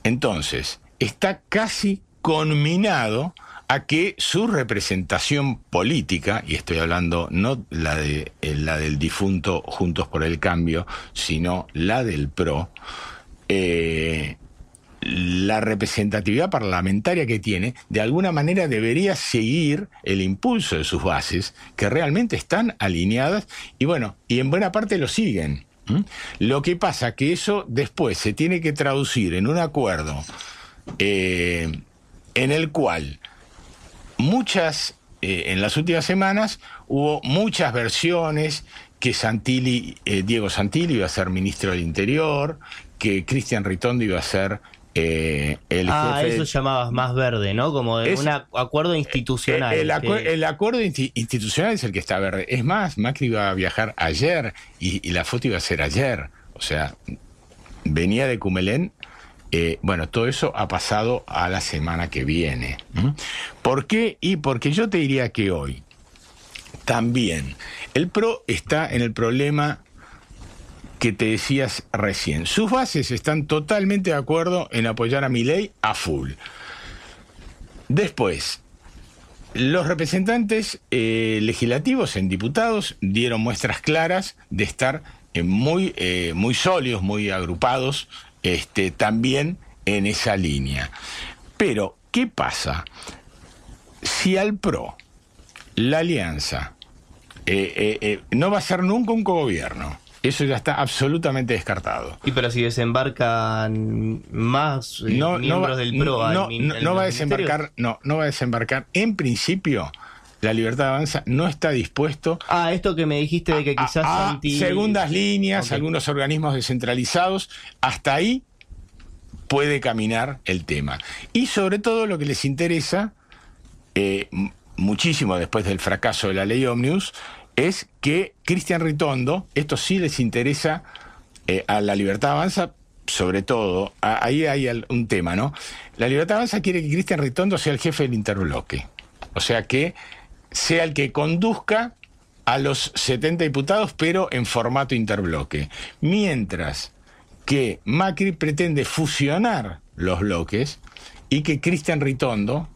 Entonces, está casi conminado a que su representación política, y estoy hablando no la, de, eh, la del difunto Juntos por el Cambio, sino la del PRO, eh, la representatividad parlamentaria que tiene, de alguna manera debería seguir el impulso de sus bases, que realmente están alineadas y bueno, y en buena parte lo siguen. Lo que pasa que eso después se tiene que traducir en un acuerdo eh, en el cual muchas, eh, en las últimas semanas hubo muchas versiones que Santilli, eh, Diego Santilli iba a ser ministro del Interior, que Cristian Ritondo iba a ser eh, el ah, jefe. eso llamabas más verde, ¿no? Como de Es- un ac- acuerdo institucional. El, acu- que- el acuerdo insti- institucional es el que está verde. Es más, Macri iba a viajar ayer y, y la foto iba a ser ayer. O sea, venía de Cumelén. Eh, bueno, todo eso ha pasado a la semana que viene. ¿Por qué? Y porque yo te diría que hoy también el PRO está en el problema que te decías recién. Sus bases están totalmente de acuerdo en apoyar a Milei a full. Después, los representantes eh, legislativos en diputados dieron muestras claras de estar eh, muy, eh, muy sólidos, muy agrupados este, también en esa línea. Pero, ¿qué pasa? Si al PRO, la alianza, eh, eh, no va a ser nunca un cogobierno, eso ya está absolutamente descartado. Y pero si desembarcan más eh, no, no miembros va, del PRO no, no- al no va a desembarcar, no, no va a desembarcar. En principio, la libertad avanza no está dispuesto Ah, esto que me dijiste de que quizás a segundas líneas, algunos organismos descentralizados, hasta ahí puede caminar el tema. Y sobre todo lo que les interesa, eh, muchísimo después del fracaso de la ley Omnibus, es que Cristian Ritondo, esto sí les interesa eh, a la libertad avanza, sobre todo, ahí hay un tema, ¿no? La libertad avanza quiere que Cristian Ritondo sea el jefe del interbloque. O sea que sea el que conduzca a los 70 diputados, pero en formato interbloque. Mientras que Macri pretende fusionar los bloques y que Cristian Ritondo,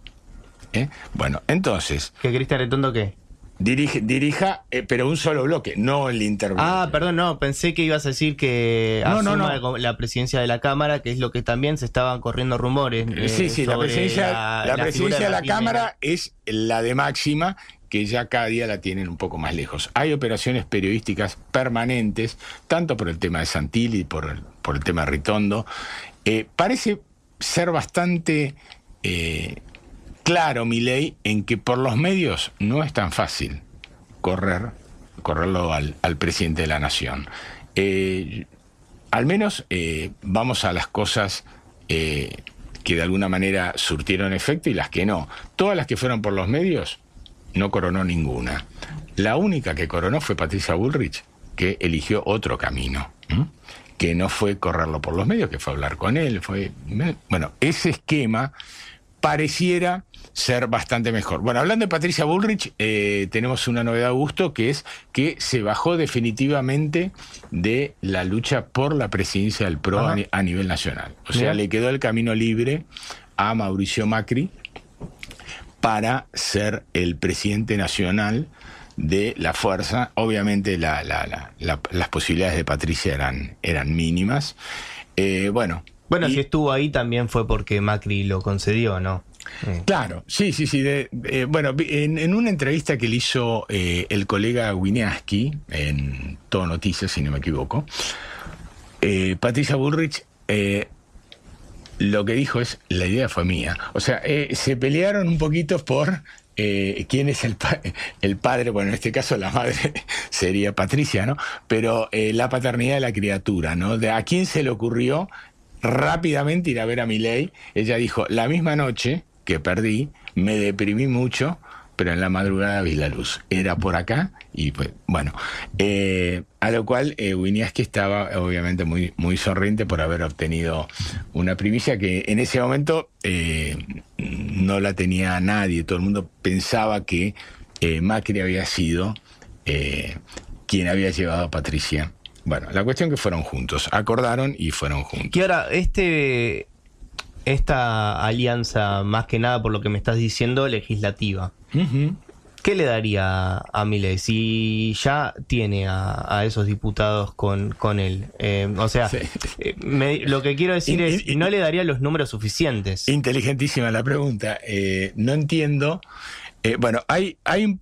¿eh? bueno, entonces, ¿Que Cristian Retondo qué? Dirige, dirija, eh, pero un solo bloque, no el interbloque. Ah, perdón, no, pensé que ibas a decir que No, no, asuma no. la presidencia de la Cámara, que es lo que también se estaban corriendo rumores. eh, sí, sí, la presidencia, la- la la presidencia figura de la Cámara es la de máxima, que ya cada día la tienen un poco más lejos. Hay operaciones periodísticas permanentes, tanto por el tema de Santilli, por el, por el tema de Ritondo. Eh, parece ser bastante eh, claro mi ley en que por los medios no es tan fácil correr, correrlo al, al presidente de la nación. Eh, al menos eh, vamos a las cosas eh, que de alguna manera surtieron efecto y las que no. Todas las que fueron por los medios, no coronó ninguna. La única que coronó fue Patricia Bullrich, que eligió otro camino, que no fue correrlo por los medios, que fue hablar con él. Fue, bueno, ese esquema pareciera ser bastante mejor. Bueno, hablando de Patricia Bullrich, eh, tenemos una novedad, Augusto, que es que se bajó definitivamente de la lucha por la presidencia del PRO a, Ajá. a nivel nacional. O sea, Bien. le quedó el camino libre a Mauricio Macri para ser el presidente nacional de la fuerza. Obviamente la- la- la- la- las posibilidades de Patricia eran, eran mínimas. Eh, bueno. Bueno, y- si estuvo ahí también fue porque Macri lo concedió, ¿no? Eh, Claro, sí, sí, sí. eh, bueno, en, una entrevista que le hizo eh, el colega Winiaski en Todo Noticias, si no me equivoco, eh, Patricia Bullrich lo que dijo es, la idea fue mía. O sea, se pelearon un poquito por quién es el, el padre, bueno, en este caso la madre [LAUGHS] sería Patricia, ¿no? Pero la paternidad de la criatura, ¿no? De a quién se le ocurrió rápidamente ir a ver a Milei. Ella dijo, la misma noche que perdí, me deprimí mucho pero en la madrugada vi la luz. Era por acá y pues, bueno. Eh, a lo cual eh, Winiaski estaba obviamente muy, muy sonriente por haber obtenido una primicia que en ese momento eh, no la tenía nadie. Todo el mundo pensaba que eh, Macri había sido quien había llevado a Patricia. Bueno, la cuestión que fueron juntos, acordaron y fueron juntos. Y ahora, este, esta alianza, más que nada por lo que me estás diciendo, legislativa, ¿qué le daría a Milei si ya tiene a, a esos diputados con, con él? Eh, o sea, eh, me- lo que quiero decir In- es, in- no le daría los números suficientes. Inteligentísima la pregunta. Eh, no entiendo. Eh, bueno, hay, hay un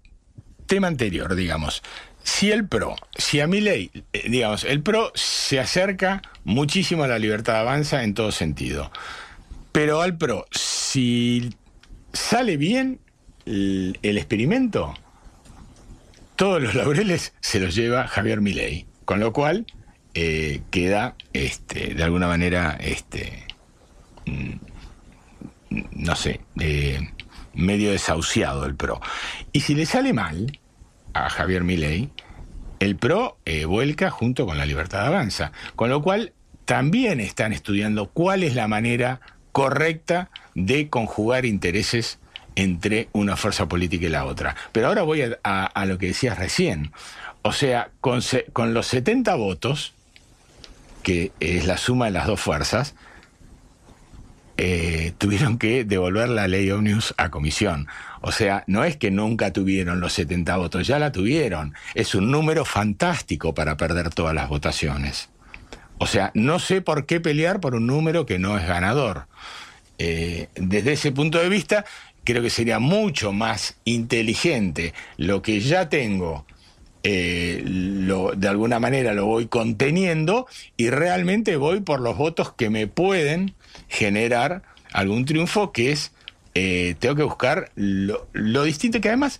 tema anterior, digamos. Si el PRO, si a mi ley, digamos, el PRO se acerca muchísimo a la libertad de avanza en todo sentido. Pero al PRO, si sale bien el, experimento, todos los laureles se los lleva Javier Milei. Con lo cual eh, queda, este, de alguna manera, este, mm, no sé, eh, medio desahuciado el PRO. Y si le sale mal a Javier Milei, el PRO eh, vuelca junto con la Libertad Avanza. Con lo cual también están estudiando cuál es la manera correcta de conjugar intereses entre una fuerza política y la otra. Pero ahora voy a, lo que decías recién. O sea, con, los 70 votos, que es la suma de las dos fuerzas, eh, tuvieron que devolver la ley Omnibus a comisión. O sea, no es que nunca tuvieron los 70 votos, ya la tuvieron. Es un número fantástico para perder todas las votaciones. O sea, no sé por qué pelear por un número que no es ganador. Eh, desde ese punto de vista, creo que sería mucho más inteligente lo que ya tengo. eh, lo- de alguna manera lo voy conteniendo y realmente voy por los votos que me pueden generar algún triunfo que es eh, tengo que buscar lo, lo distinto que además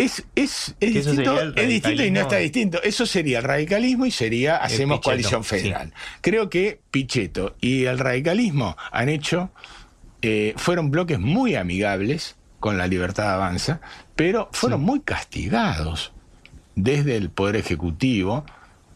es, es, es distinto, es distinto y no está distinto. Eso sería el radicalismo y sería hacemos Pichetto, coalición sí. federal. Creo que Pichetto y el radicalismo han hecho, eh, fueron bloques muy amigables con la libertad de avanza, pero fueron muy castigados desde el Poder Ejecutivo,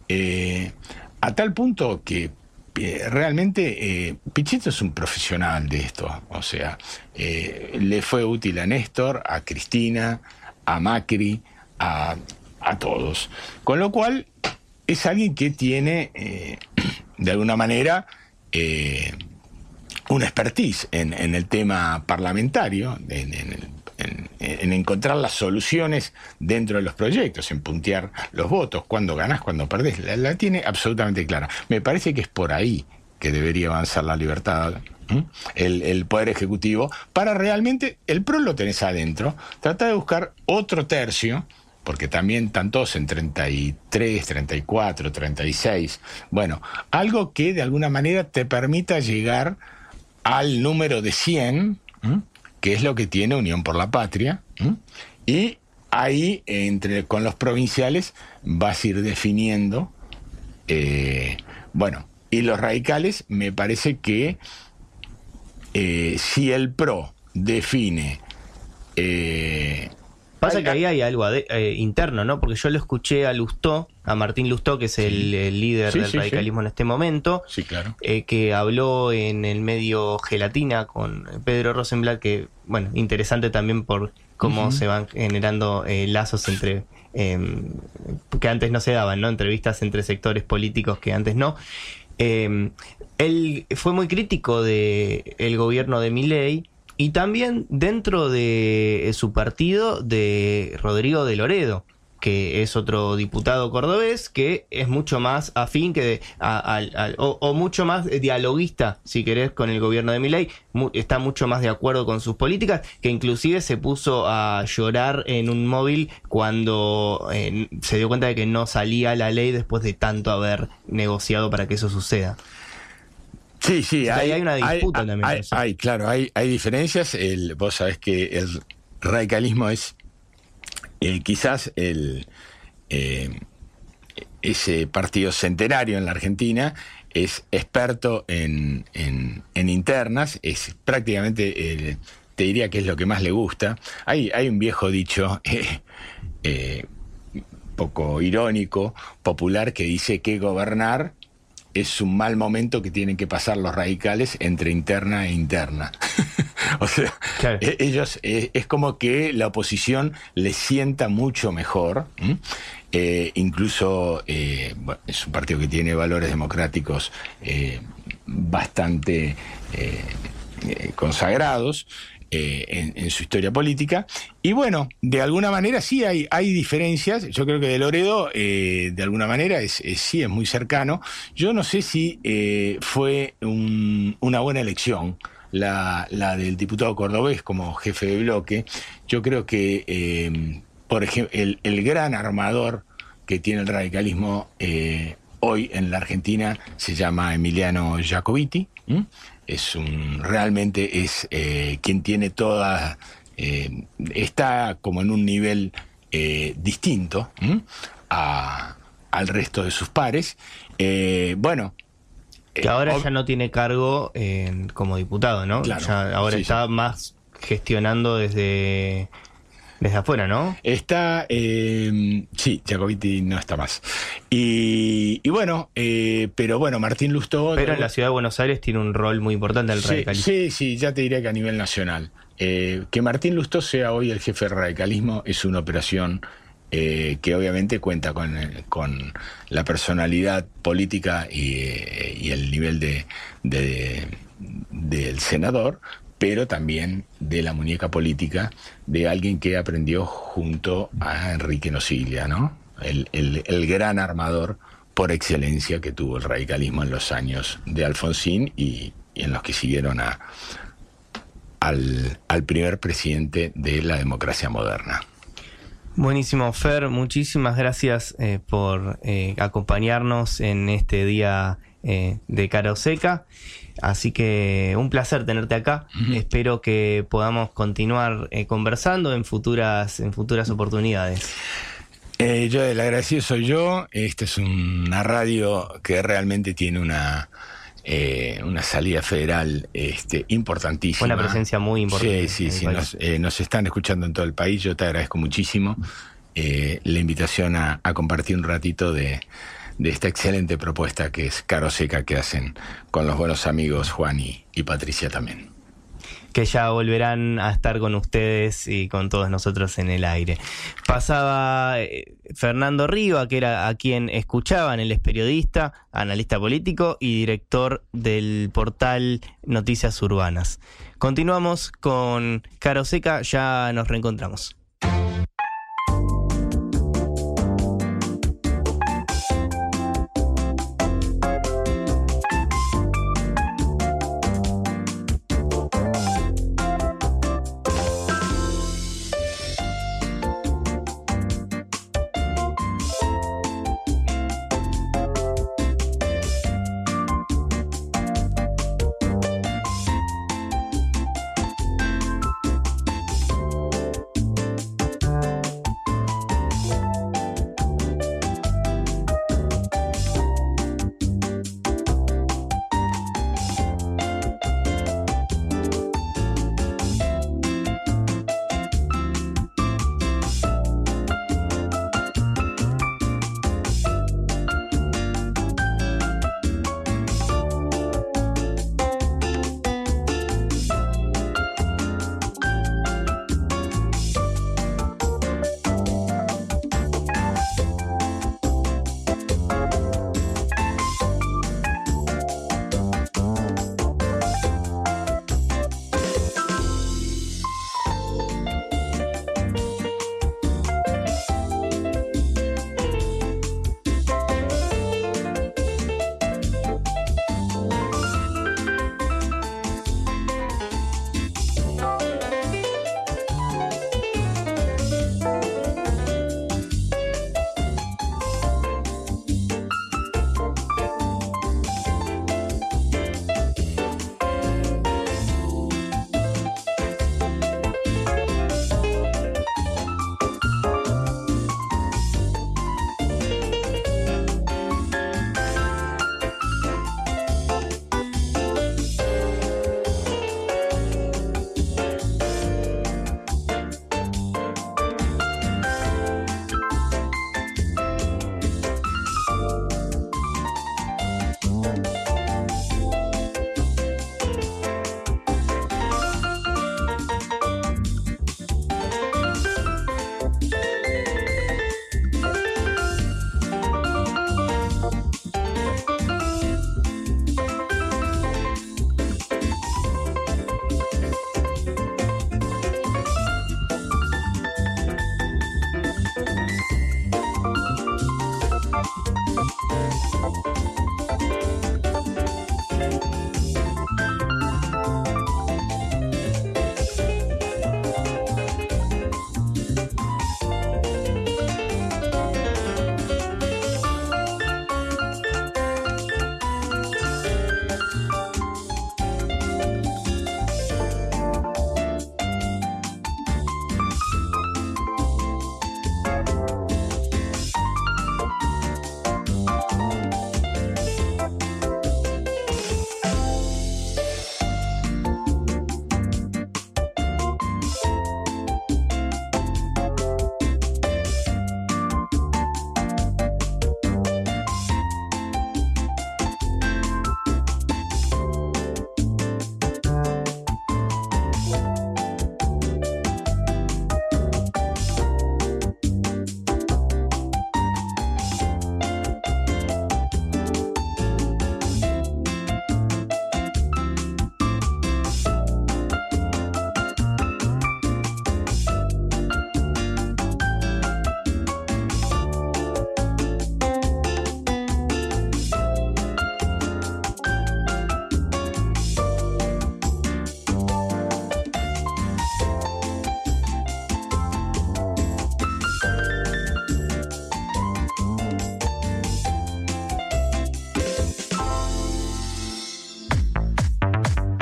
eh, a tal punto que eh, realmente eh, Pichetto es un profesional de esto, o sea, le fue útil a Néstor, a Cristina, a Macri, a, a todos. Con lo cual, es alguien que tiene, eh, [CLEARS THROAT] de alguna manera, eh, una expertise en, en el tema parlamentario, en, en encontrar las soluciones dentro de los proyectos, en puntear los votos, cuando ganás, cuando perdés, la, la tiene absolutamente clara. Me parece que es por ahí que debería avanzar la libertad. El, Poder Ejecutivo, para realmente, el PRO lo tenés adentro, trata de buscar otro tercio, porque también están todos en 33, 34, 36. Bueno, algo que de alguna manera te permita llegar al número de 100, ¿m? que es lo que tiene Unión por la Patria, y ahí, entre, con los provinciales, vas a ir definiendo, eh, bueno, y los radicales, me parece que eh, si el PRO define... eh, Pasa que ahí hay algo eh, interno, ¿no? Porque yo lo escuché a Lustó, a Martín Lustó, que es el, el líder Sí, del sí, radicalismo en este momento, Sí, claro. eh, que habló en el medio Gelatina con Pedro Rosenblatt, que, bueno, interesante también por cómo se van generando eh, lazos entre... eh, que antes no se daban, ¿no? Entrevistas entre sectores políticos que antes no. Eh, él fue muy crítico de el gobierno de Milei y también dentro de su partido de Rodrigo de Loredo, que es otro diputado cordobés que es mucho más afín que de- a- al- o, o mucho más dialoguista, si querés, con el gobierno de Milei, está mucho más de acuerdo con sus políticas, que inclusive se puso a llorar en un móvil cuando eh, se dio cuenta de que no salía la ley después de tanto haber negociado para que eso suceda. Sí, sí, O sea, ahí hay una disputa hay- también, hay- hay, claro, hay, hay diferencias. El, vos sabés que el radicalismo es eh, quizás el eh, ese partido centenario en la Argentina es experto en, en- en internas, es prácticamente el, te diría que es lo que más le gusta. Hay, hay un viejo dicho, [LAUGHS] eh, eh, poco irónico, popular, que dice que gobernar es un mal momento que tienen que pasar los radicales entre interna e interna. [LAUGHS] o sea, e- ellos eh, es como que la oposición les sienta mucho mejor. Eh, incluso eh, es un partido que tiene valores democráticos bastante consagrados. En, su historia política. Y bueno, de alguna manera sí hay, hay diferencias. Yo creo que de Loredo, de alguna manera, es, sí es muy cercano. Yo no sé si fue una buena elección la, del diputado cordobés como jefe de bloque, yo creo que, eh, por ejemplo, el, gran armador que tiene el radicalismo eh, hoy en la Argentina se llama Emiliano Jacobiti. Es un, realmente es eh, quien tiene toda, está como en un nivel distinto al resto de sus pares. bueno, que ahora ya no tiene cargo como diputado, ¿no? Claro, ahora está más gestionando desde desde afuera, ¿no? Está, eh, sí, Jacobiti no está más. Y, bueno, eh, pero bueno, Martín Lustó... Pero en la ciudad de Buenos Aires tiene un rol muy importante el radicalismo. Sí, sí, ya te diría que a nivel nacional. Eh, que Martín Lustó sea hoy el jefe del radicalismo es una operación eh, que obviamente cuenta con, eh, con la personalidad política y, eh, el nivel de, del senador, pero también de la muñeca política de alguien que aprendió junto a Enrique Nocilia, ¿no? El, el, gran armador por excelencia que tuvo el radicalismo en los años de Alfonsín y, en los que siguieron a, al, al primer presidente de la democracia moderna. Buenísimo, Fer, muchísimas gracias eh, por eh, acompañarnos en este día eh, de Cara Seca. Así que un placer tenerte acá. Espero que podamos continuar conversando en futuras, en futuras oportunidades. yo el agradecido soy yo. Esta es una radio que realmente tiene una, eh, una salida federal este, importantísima. Una presencia muy importante. Sí, sí, sí. Eh, nos, están escuchando en todo el país. Yo te agradezco muchísimo eh, la invitación a, compartir un ratito de, esta excelente propuesta que es Caro Seca que hacen con los buenos amigos Juan y Patricia también que ya volverán a estar con ustedes y con todos nosotros en el aire. Pasaba eh, Fernando Riva, que era a quien escuchaban, él es periodista, analista político y director del portal Noticias Urbanas. Continuamos con Caro Seca, ya nos reencontramos.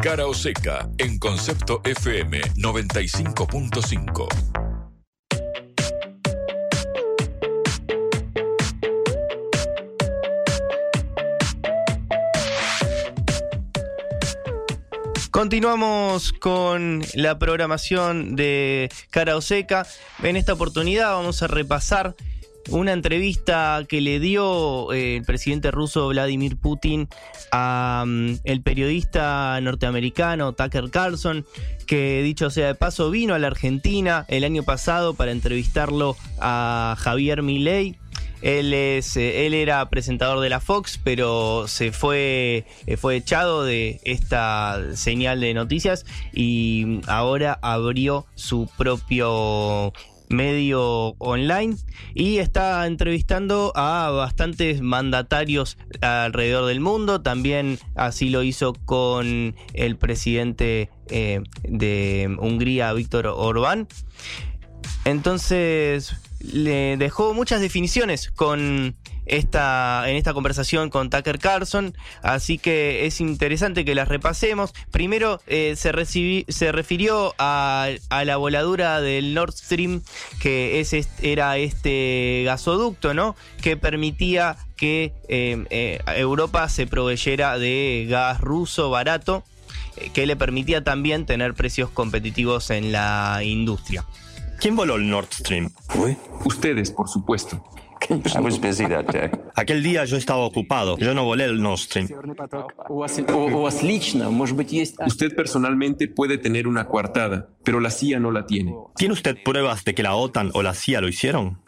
Cara o seca en Concepto FM 95.5. Continuamos con la programación de Cara o Seca. En esta oportunidad vamos a repasar una entrevista que le dio eh, el presidente ruso Vladimir Putin a mm, periodista norteamericano Tucker Carlson, que dicho sea de paso vino a la Argentina el año pasado para entrevistarlo a Javier Milei. Él, es, eh, él era presentador de la Fox, pero se fue, eh, fue echado de esta señal de noticias y ahora abrió su propio medio online y está entrevistando a bastantes mandatarios alrededor del mundo. También así lo hizo con el presidente eh, de Hungría, Víctor Orbán. Entonces le dejó muchas definiciones con esta, en esta conversación con Tucker Carlson, así que es interesante que las repasemos. Primero eh, se, se refirió a, la voladura del Nord Stream, que es, era este gasoducto, ¿no? Que permitía que eh, eh, Europa se proveyera de gas ruso barato, que le permitía también tener precios competitivos en la industria. ¿Quién voló el Nord Stream? Ustedes, por supuesto. [LAUGHS] Aquel día yo estaba ocupado, yo no volé el Nord Stream. Usted personalmente puede tener una coartada, pero la CIA no la tiene. ¿Tiene usted pruebas de que la OTAN o la CIA lo hicieron?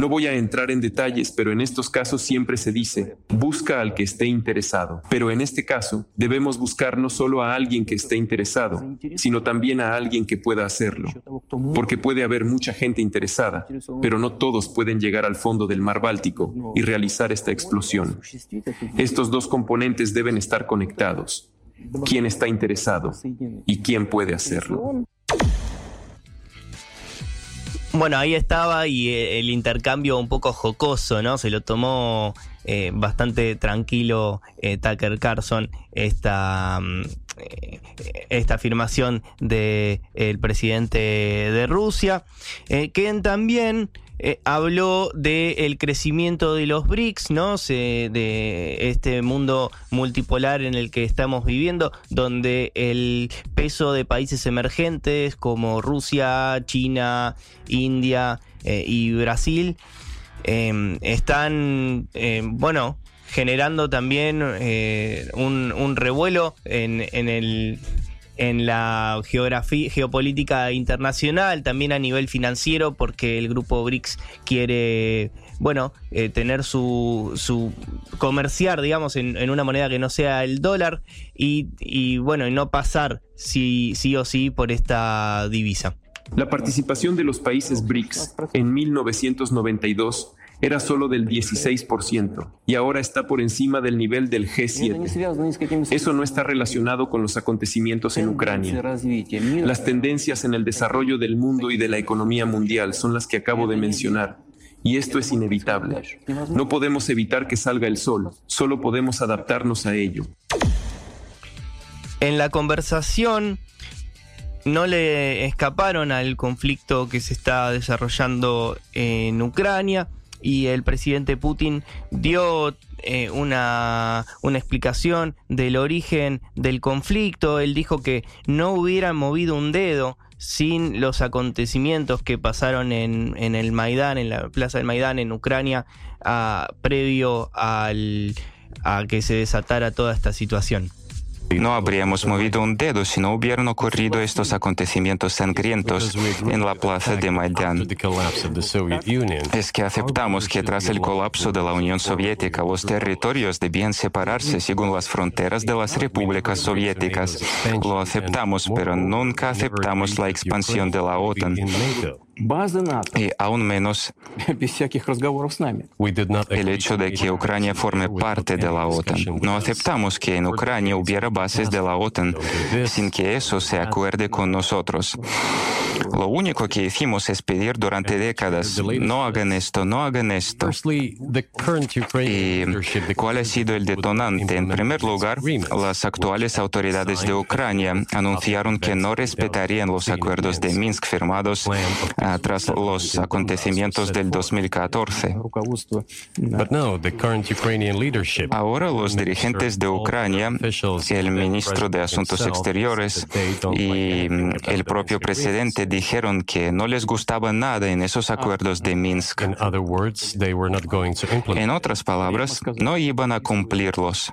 No voy a entrar en detalles, pero en estos casos siempre se dice, busca al que esté interesado. Pero en este caso, debemos buscar no solo a alguien que esté interesado, sino también a alguien que pueda hacerlo. Porque puede haber mucha gente interesada, pero no todos pueden llegar al fondo del mar Báltico y realizar esta explosión. Estos dos componentes deben estar conectados. ¿Quién está interesado y quién puede hacerlo? Bueno, ahí estaba y eh, el intercambio un poco jocoso, ¿no? Se lo tomó eh, bastante tranquilo eh, Tucker Carlson esta, mm, esta afirmación del presidente de Rusia, que también eh, habló del crecimiento de los BRICS, ¿no? de este mundo multipolar en el que estamos viviendo, donde el peso de países emergentes como Rusia, China, India eh, y Brasil em, están, em, bueno, generando también eh, un, revuelo en, en el en la geografía, geopolítica internacional, también a nivel financiero, porque el grupo BRICS quiere, bueno, eh, tener su, su comerciar, digamos, en, una moneda que no sea el dólar y, y bueno, y no pasar sí, sí o sí por esta divisa. La participación de los países BRICS en 1992 era solo del 16% y ahora está por encima del nivel del G7. Eso no está relacionado con los acontecimientos en Ucrania. Las tendencias en el desarrollo del mundo y de la economía mundial son las que acabo de mencionar. Y esto es inevitable. No podemos evitar que salga el sol, solo podemos adaptarnos a ello. En la conversación no le escaparon al conflicto que se está desarrollando en Ucrania y el presidente Putin dio eh, una, una explicación del origen del conflicto. Él dijo que no hubieran movido un dedo sin los acontecimientos que pasaron en, en el Maidán, en la plaza del Maidán en Ucrania, previo al, a que se desatara toda esta situación. No habríamos movido un dedo si no hubieran ocurrido estos acontecimientos sangrientos en la plaza de Maidán. Es que aceptamos que tras el colapso de la Unión Soviética los territorios debían separarse según las fronteras de las repúblicas soviéticas. Lo aceptamos, pero nunca aceptamos la expansión de la OTAN y aún menos el hecho de que Ucrania forme parte de la OTAN. No aceptamos que en Ucrania hubiera bases de la OTAN sin que eso se acuerde con nosotros. Lo único que hicimos es pedir durante décadas, no hagan esto, no hagan esto. ¿Y cuál ha sido el detonante? En primer lugar, las actuales autoridades de Ucrania anunciaron que no respetarían los acuerdos de Minsk firmados tras los acontecimientos del 2014. Ahora los dirigentes de Ucrania, el ministro de Asuntos Exteriores y el propio presidente dijeron que no les gustaba nada en esos acuerdos de Minsk. En otras palabras, no iban a cumplirlos.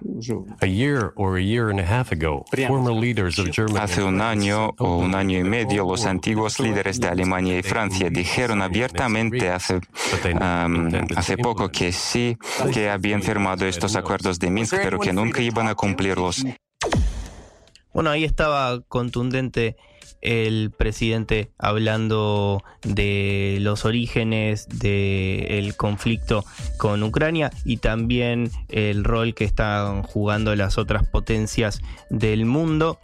Hace un año o un año y medio, los antiguos líderes de Alemania y Francia dijeron abiertamente hace, hace poco que sí, que habían firmado estos acuerdos de Minsk, pero que nunca iban a cumplirlos. Bueno, ahí estaba contundente el presidente hablando de los orígenes del conflicto con Ucrania y también el rol que están jugando las otras potencias del mundo.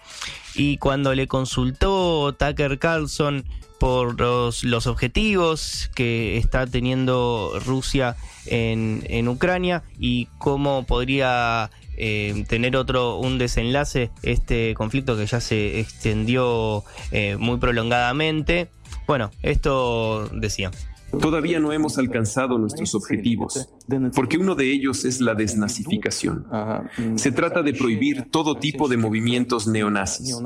Y cuando le consultó Tucker Carlson por los, los objetivos que está teniendo Rusia en, en Ucrania y cómo podría eh, tener otro un desenlace este conflicto que ya se extendió eh, muy prolongadamente. Bueno, esto decía. Todavía no hemos alcanzado nuestros objetivos, porque uno de ellos es la desnazificación. Se trata de prohibir todo tipo de movimientos neonazis.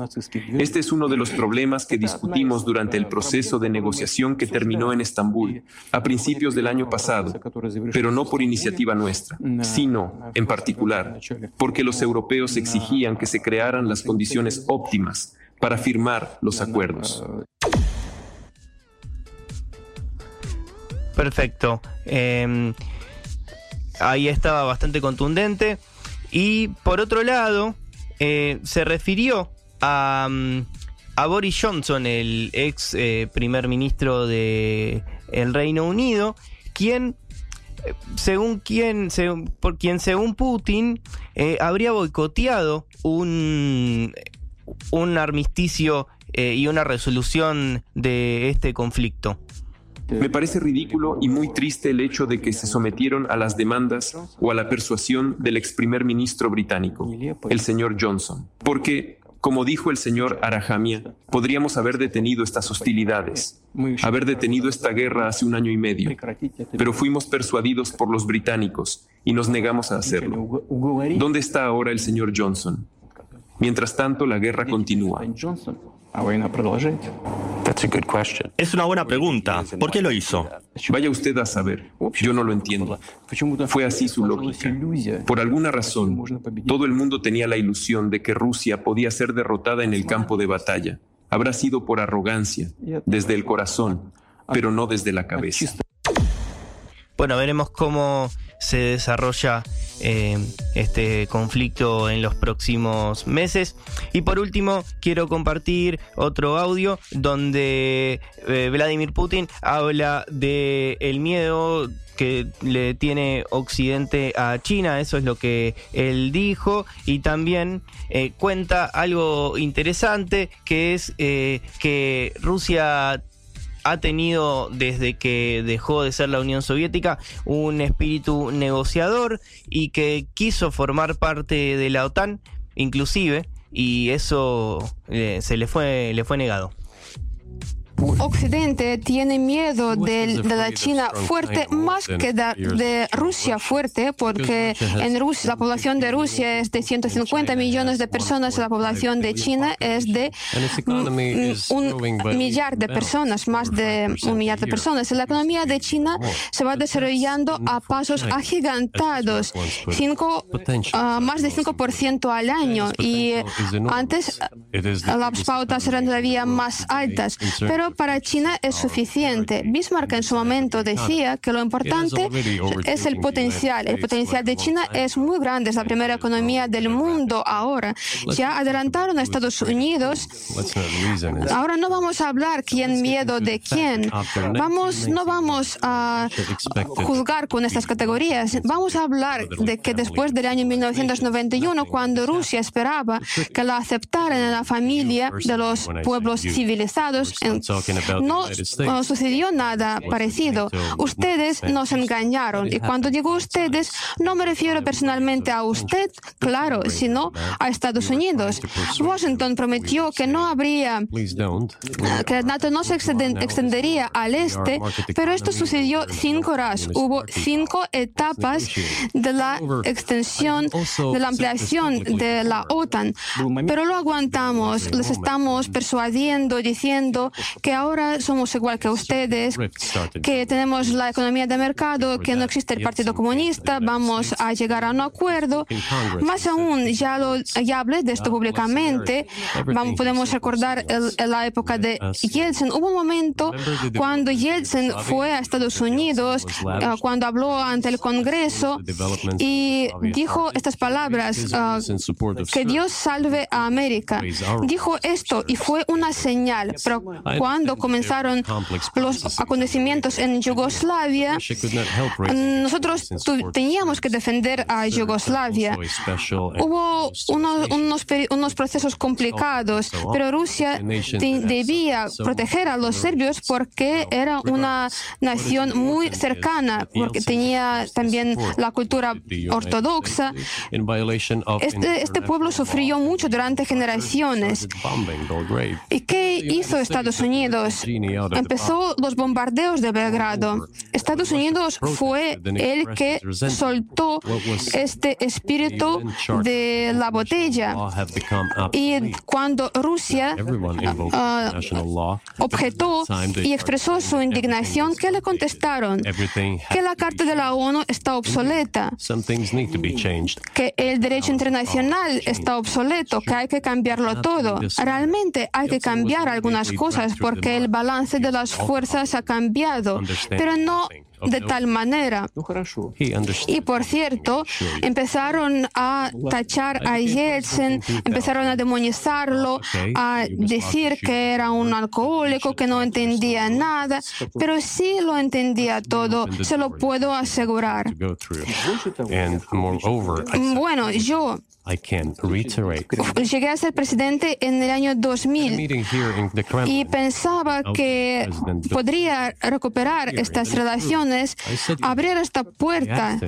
Este es uno de los problemas que discutimos durante el proceso de negociación que terminó en Estambul a principios del año pasado, pero no por iniciativa nuestra, sino, en particular, porque los europeos exigían que se crearan las condiciones óptimas para firmar los acuerdos. Perfecto. Em, ahí estaba bastante contundente. Y por otro lado, eh, se refirió a, mm, a, Boris Johnson, el ex eh, primer ministro de el Reino Unido, quien eh, según quien, por quien según Putin habría boicoteado un, un armisticio y una resolución de este conflicto. Me parece ridículo y muy triste el hecho de que se sometieron a las demandas o a la persuasión del ex primer ministro británico, el señor Johnson, porque, como dijo el señor Arahamia, podríamos haber detenido estas hostilidades, haber detenido esta guerra hace un año y medio, pero fuimos persuadidos por los británicos y nos negamos a hacerlo. ¿Dónde está ahora el señor Johnson? Mientras tanto, la guerra continúa. Es una buena pregunta. ¿Por qué lo hizo? Vaya usted a saber. Yo no lo entiendo. Fue así su lógica. Por alguna razón, todo el mundo tenía la ilusión de que Rusia podía ser derrotada en el campo de batalla. Habrá sido por arrogancia, desde el corazón, pero no desde la cabeza. Bueno, veremos cómo se desarrolla eh, este conflicto en los próximos meses. Y por último, quiero compartir otro audio donde eh, Vladimir Putin habla de el miedo que le tiene Occidente a China, eso es lo que él dijo, y también eh, cuenta algo interesante que es que Rusia ha tenido desde que dejó de ser la Unión Soviética un espíritu negociador y que quiso formar parte de la OTAN, inclusive, y eso eh, se le fue, le fue negado. Occidente tiene miedo de, de la China fuerte más que de, de, Rusia fuerte, porque en Rusia la población de Rusia es de 150 millones de personas, la población de China es de un millar de personas, más de un millar de personas. La economía de China se va desarrollando a pasos agigantados, cinco, uh, más de 5% al año, y antes las pautas eran todavía más altas, pero para China es suficiente. Bismarck en su momento decía que lo importante es el potencial. El potencial de China es muy grande, es la primera economía del mundo ahora. Ya adelantaron a Estados Unidos. Ahora no vamos a hablar quién miedo de quién. Vamos, no vamos a juzgar con estas categorías. Vamos a hablar de que después del año 1991, cuando Rusia esperaba que la aceptaran en la familia de los pueblos civilizados, en no, sucedió nada parecido. Ustedes nos engañaron. Y cuando digo ustedes, no me refiero personalmente a usted, claro, sino a Estados Unidos. Washington prometió que no habría, que NATO no se extendería al este, pero esto sucedió cinco horas. Hubo cinco etapas de la extensión, de la ampliación de la OTAN. Pero lo aguantamos, les estamos persuadiendo, diciendo que ahora somos igual que ustedes, que tenemos la economía de mercado, que no existe el Partido Comunista, vamos a llegar a un acuerdo. Más aún, ya, lo, ya hablé de esto públicamente, vamos, podemos recordar el, la época de Yeltsin. Hubo un momento cuando Yeltsin fue a Estados Unidos, uh, cuando habló ante el Congreso y dijo estas palabras, uh, que Dios salve a América. Dijo esto y fue una señal, pero cuando comenzaron los acontecimientos en Yugoslavia, nosotros teníamos que defender a Yugoslavia. Hubo unos, unos, unos procesos complicados, pero Rusia debía proteger a los serbios porque era una nación muy cercana, porque tenía también la cultura ortodoxa. Este, este pueblo sufrió mucho durante generaciones. ¿Y qué hizo Estados Unidos? Empezó los bombardeos de Belgrado. Estados Unidos fue el que soltó este espíritu de la botella. Y cuando Rusia uh, objetó y expresó su indignación, ¿qué le contestaron? Que la Carta de la ONU está obsoleta, que el derecho internacional está obsoleto, que hay que cambiarlo todo. Realmente hay que cambiar algunas cosas porque el balance de las fuerzas ha cambiado, pero no de tal manera. Y por cierto, empezaron a tachar a Yeltsin, empezaron a demonizarlo, a decir que era un alcohólico, que no entendía nada, pero sí lo entendía todo, se lo puedo asegurar. Bueno, yo Llegué a ser presidente en el año 2000 y pensaba que podría recuperar estas relaciones, abrir esta puerta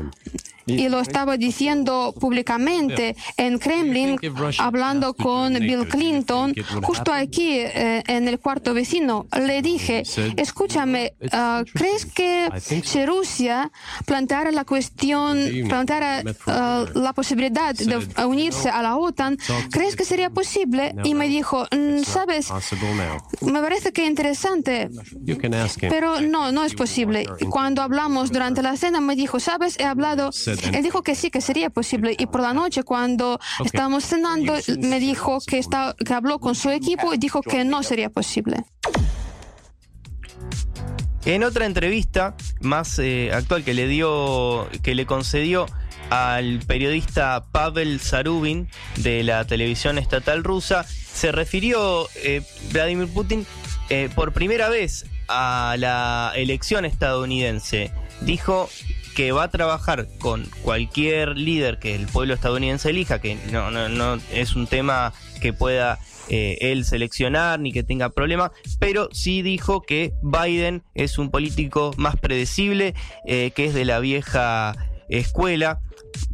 y lo estaba diciendo públicamente en Kremlin, hablando con Bill Clinton, justo aquí eh, en el cuarto vecino. Le dije, escúchame, uh, ¿crees que si Rusia planteara la cuestión, planteara uh, la posibilidad de unirse a la OTAN, ¿crees que sería posible? Y me dijo, "Mm, sabes, me parece que interesante, pero no, no es posible. Cuando hablamos durante la cena, me dijo, sabes, he hablado él dijo que sí, que sería posible. Y por la noche, cuando estábamos cenando, me dijo que, está, que habló con su equipo y dijo que no sería posible. En otra entrevista más eh, actual que le dio, que le concedió al periodista Pavel Zarubin de la televisión estatal rusa, se refirió eh, Vladimir Putin eh, por primera vez a la elección estadounidense. Dijo que va a trabajar con cualquier líder que el pueblo estadounidense elija, que no, no, no es un tema que pueda eh, él seleccionar ni que tenga problema, pero sí dijo que Biden es un político más predecible, eh, que es de la vieja escuela,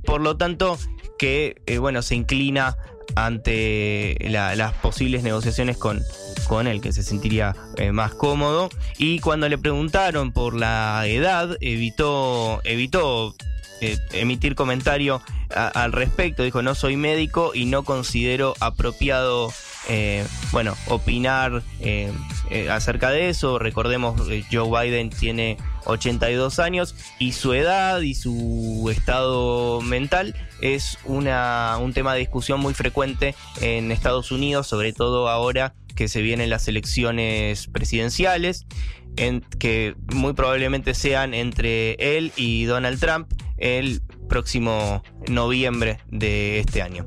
por lo tanto que eh, bueno se inclina ante las posibles negociaciones con, con él, que se sentiría más cómodo. Y cuando le preguntaron por la edad, evitó, evitó emitir comentario al respecto. Dijo, no soy médico y no considero apropiado eh, bueno, opinar eh, eh, acerca de eso. Recordemos, Joe Biden tiene 82 años y su edad y su estado mental es un tema de discusión muy frecuente en Estados Unidos, sobre todo ahora que se vienen las elecciones presidenciales, en, que muy probablemente sean entre él y Donald Trump el próximo noviembre de este año.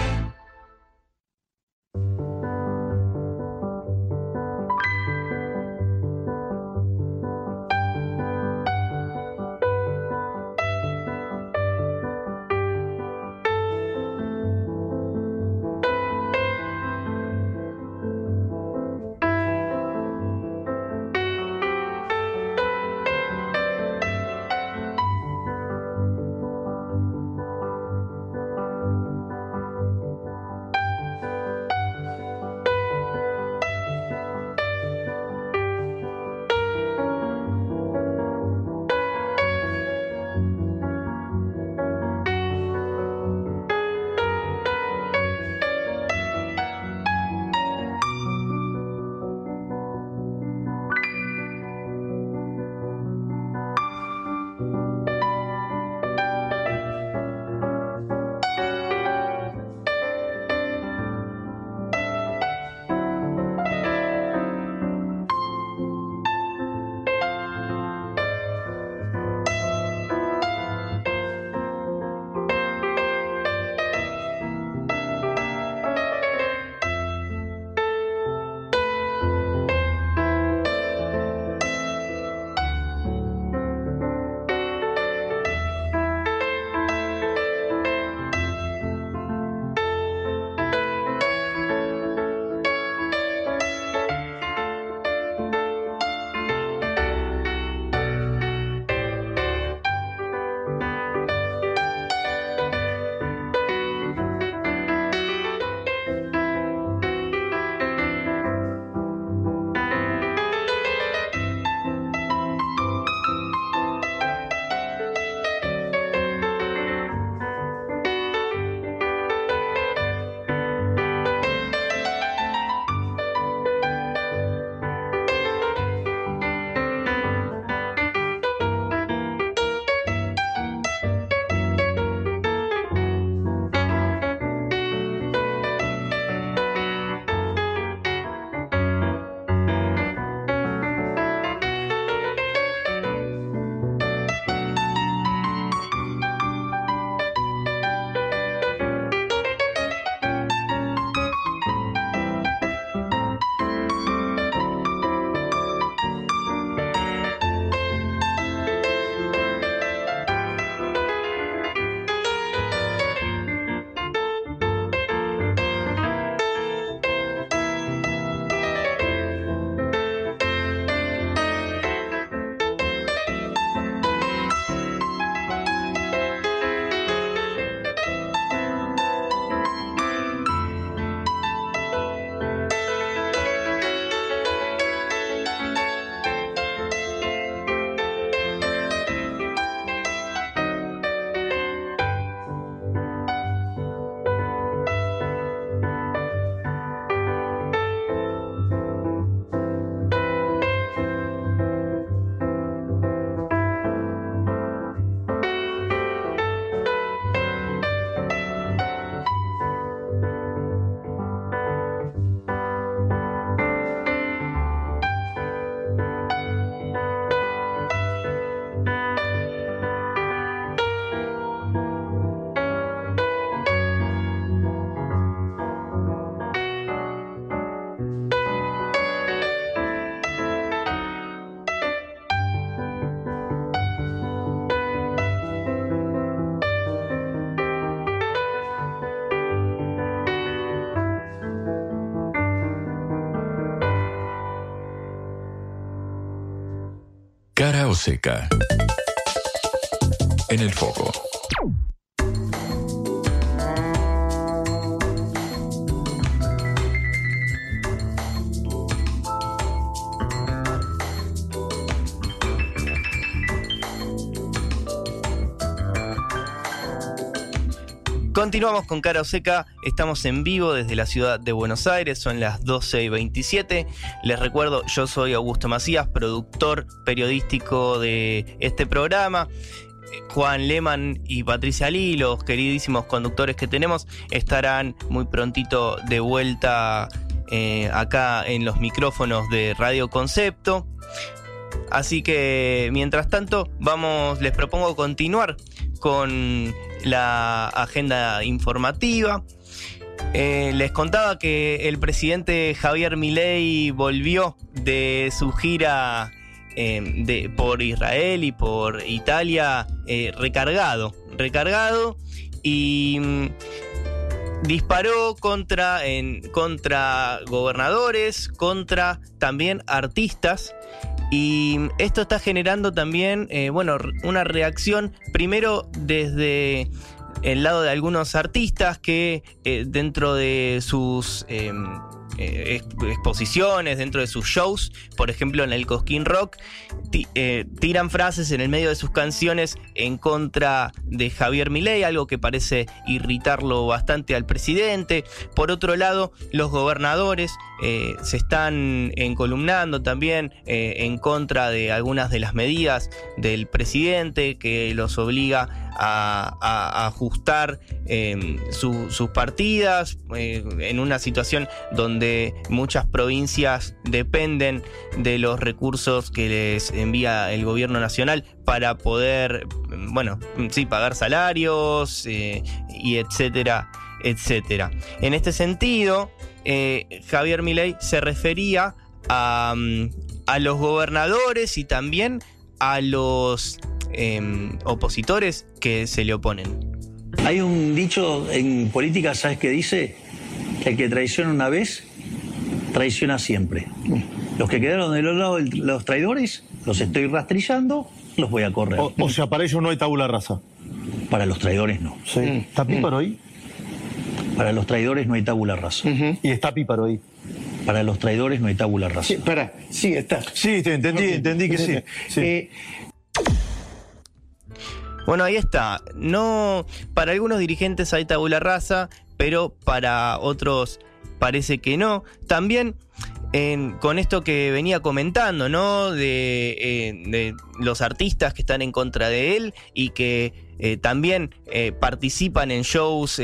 Cara o seca. En el foco. Continuamos con Cara Seca, estamos en vivo desde la ciudad de Buenos Aires, son las 12 y 27. Les recuerdo, yo soy Augusto Macías, productor periodístico de este programa. Juan Lehmann y Patricia Lee, los queridísimos conductores que tenemos, estarán muy prontito de vuelta eh, acá en los micrófonos de Radio Concepto. Así que mientras tanto, vamos, les propongo continuar con la agenda informativa. Eh, les contaba que el presidente Javier Milei volvió de su gira eh, de, por Israel y por Italia eh, recargado, recargado y mm, disparó contra, en, contra gobernadores, contra también artistas. Y esto está generando también, eh, bueno, una reacción primero desde el lado de algunos artistas que eh, dentro de sus em, eh, exposiciones, dentro de sus shows, por ejemplo en el Cosquín Rock, eh, tiran frases en el medio de sus canciones en contra de Javier Milei, algo que parece irritarlo bastante al presidente. Por otro lado, los gobernadores eh, se están encolumnando también en contra de algunas de las medidas del presidente que los obliga a, ajustar em, sus partidas en una situación donde muchas provincias dependen de los recursos que les envía el gobierno nacional para poder, bueno, sí, pagar salarios eh, y etcétera, etcétera. En este sentido, eh, Javier Milei se refería a, a los gobernadores y también a los em, opositores que se le oponen. Hay un dicho en política, ¿sabes qué dice? Que el que traiciona una vez, traiciona siempre. Los que quedaron del otro lado de los traidores, los estoy rastrillando, los voy a correr. O, o sea, para ellos no hay tabula rasa. Para los traidores no. Sí. ¿Está Píparo ahí? Para los traidores no hay tabula rasa. Y está Píparo ahí. Para los traidores no hay tabula rasa. Sí, para, sí, está. Sí, te entendí, entendí que sí. sí. Eh, Bueno, ahí está. No, para algunos dirigentes hay tabula rasa, pero para otros parece que no. También en- con esto que venía comentando, ¿no? De, eh, de los artistas que están en contra de él y que eh, también eh, participan en shows,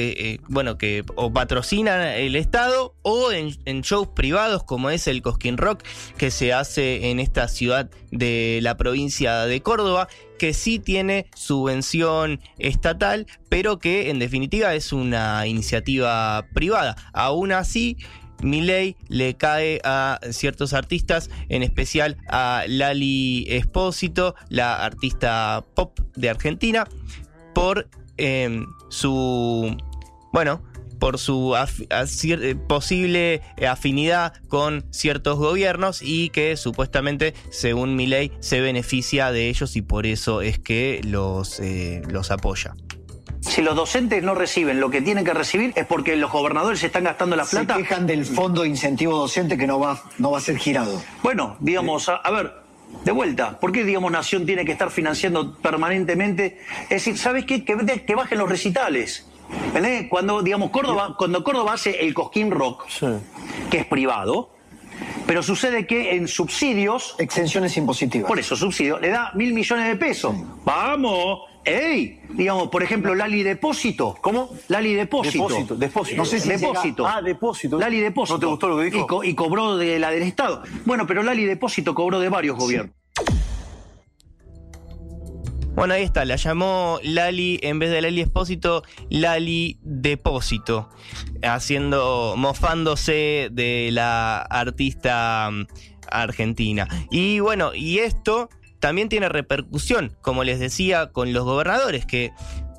bueno, que o patrocinan el Estado o en, en shows privados como es el Cosquín Rock que se hace en esta ciudad de la provincia de Córdoba, que sí tiene subvención estatal, pero que en definitiva es una iniciativa privada. Aún así, Milei le cae a ciertos artistas, en especial a Lali Espósito, la artista pop de Argentina, por eh, su, bueno, por su eh, posible afinidad con ciertos gobiernos y que supuestamente, según Milei, se beneficia de ellos y por eso es que los, eh, los apoya. Si los docentes no reciben lo que tienen que recibir es porque los gobernadores están gastando la plata. Se quejan del fondo de incentivo docente que no va, no va a ser girado. Bueno, digamos, a, a ver, de vuelta, ¿por qué, digamos, Nación tiene que estar financiando permanentemente? Es decir, ¿sabes qué? Que, que bajen los recitales. ¿Entendés? Cuando, digamos, Córdoba, cuando Córdoba hace el Cosquín Rock, que es privado, pero sucede que en subsidios. Exenciones impositivas. Por eso, subsidio, le da mil millones de pesos. ¡Vamos! ¡Ey! Digamos, por ejemplo, Lali Depósito. ¿Cómo? Lali Depósito. Depósito, depósito. No sé si depósito. llega- Ah, depósito. Lali Depósito. ¿No te gustó lo que dijo? Y, co- y cobró de la del Estado. Bueno, pero Lali Depósito cobró de varios gobiernos. Bueno, ahí está, la llamó Lali, en vez de Lali Espósito, Lali Depósito, haciendo, mofándose de la artista mm, argentina. Y bueno, y esto también tiene repercusión, como les decía, con los gobernadores que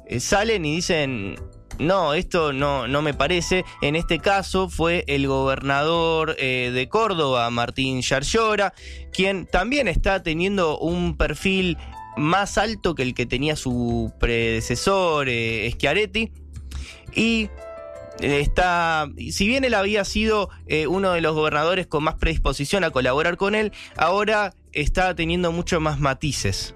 eh, salen y dicen, no, esto no, no me parece. En este caso fue el gobernador eh, de Córdoba, Martín Yarlora, quien también está teniendo un perfil más alto que el que tenía su predecesor, eh, Schiaretti. Y está, si bien él había sido eh, uno de los gobernadores con más predisposición a colaborar con él, ahora está teniendo mucho más matices.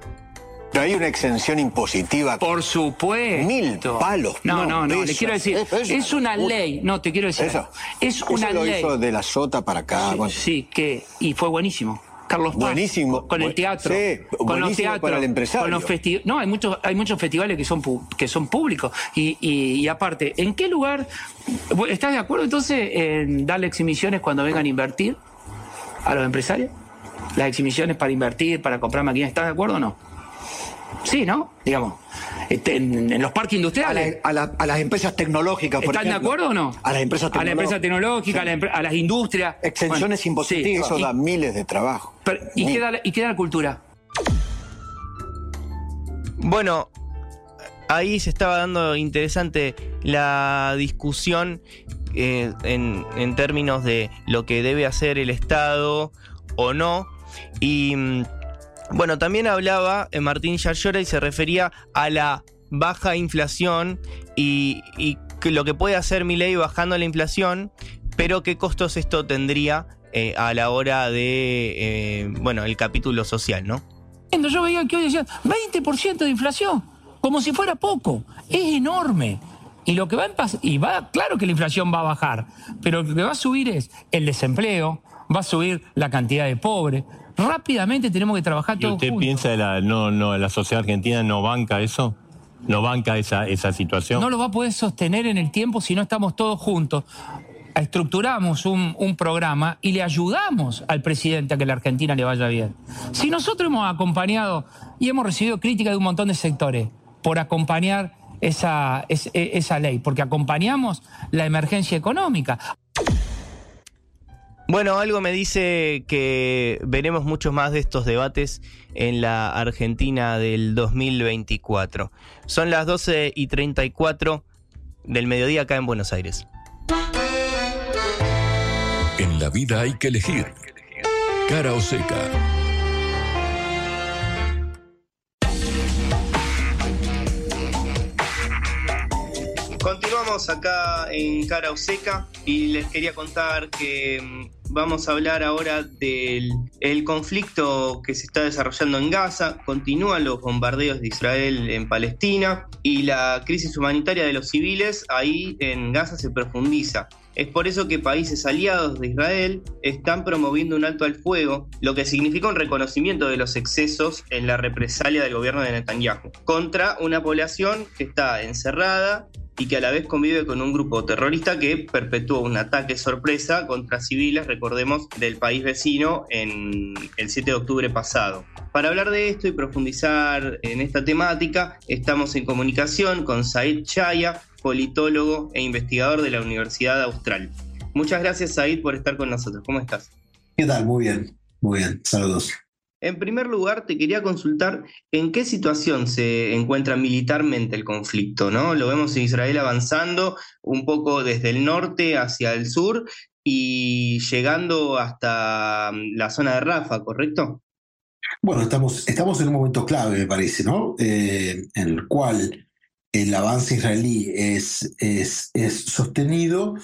Pero hay una exención impositiva. Por supuesto. Mil palos. No, no, no. Le quiero decir, Eso, eso. es una ley. No, te quiero decir. Eso. Es una Eso lo ley. hizo de la sota para acá. Sí, bueno. sí, que y fue buenísimo. Carlos Paz, Buenísimo. con el teatro, sí, con los teatros, para el empresario. con los festi- no hay muchos hay muchos festivales que son pu- que son públicos y, y- y aparte, ¿en qué lugar estás de acuerdo entonces en darle exhibiciones cuando vengan a invertir a los empresarios? Las exhibiciones para invertir, para comprar máquinas, ¿estás de acuerdo o no? Sí, ¿no? Digamos, este, en, en los parques A, industriales. la- a la- a las empresas tecnológicas, por ¿Están de acuerdo o no? A las empresas A la empresa tecnológica, a, la empre- a las industrias. Exenciones Bueno, impositivas, sí. eso da miles de trabajo. Pero, ¿y, qué da, la- ¿Y qué da la cultura? Bueno, ahí se estaba dando interesante la discusión eh, en, en términos de lo que debe hacer el Estado o no. Y mm, bueno, también hablaba eh, Martín Yarlora y se refería a la baja inflación y, lo que puede hacer mi ley bajando la inflación, pero qué costos esto tendría eh, a la hora de, eh, bueno, el capítulo social, ¿no? Yo veía que hoy decían 20% de inflación, como si fuera poco. Es enorme. Y lo que va a y va, claro que la inflación va a bajar, pero lo que va a subir es el desempleo, va a subir la cantidad de pobres. Rápidamente tenemos que trabajar ¿Y usted juntos. piensa que la, no, no, la sociedad argentina no banca eso? ¿No banca esa, esa situación? No lo va a poder sostener en el tiempo si no estamos todos juntos. Estructuramos un, un programa y le ayudamos al presidente a que la Argentina le vaya bien. Si nosotros hemos acompañado y hemos recibido críticas de un montón de sectores por acompañar esa, es- e- esa ley, porque acompañamos la emergencia económica. Bueno, algo me dice que veremos muchos más de estos debates en la Argentina del 2024. Son las 12 y 34 del mediodía acá en Buenos Aires. En la vida hay que elegir. Cara o seca. Continuamos acá en Cara o Seca y les quería contar que mm, vamos a hablar ahora del el conflicto que se está desarrollando en Gaza. Continúan los bombardeos de Israel en Palestina y la crisis humanitaria de los civiles ahí en Gaza se profundiza. Es por eso que países aliados de Israel están promoviendo un alto al fuego, lo que significa un reconocimiento de los excesos en la represalia del gobierno de Netanyahu contra una población que está encerrada y que a la vez convive con un grupo terrorista que perpetuó un ataque sorpresa contra civiles, recordemos, del país vecino en el 7 de octubre pasado. Para hablar de esto y profundizar en esta temática, estamos en comunicación con Said Chaya, politólogo e investigador de la Universidad Austral. Muchas gracias, Said, por estar con nosotros. ¿Cómo estás? ¿Qué tal? Muy bien, muy bien. Saludos. En primer lugar, te quería consultar en qué situación se encuentra militarmente el conflicto, ¿no? Lo vemos en Israel avanzando un poco desde el norte hacia el sur y llegando hasta mm, la zona de Rafa, ¿correcto? Bueno, estamos, estamos en un momento clave, me parece, ¿no? Eh, en el cual el avance israelí es, es, es sostenido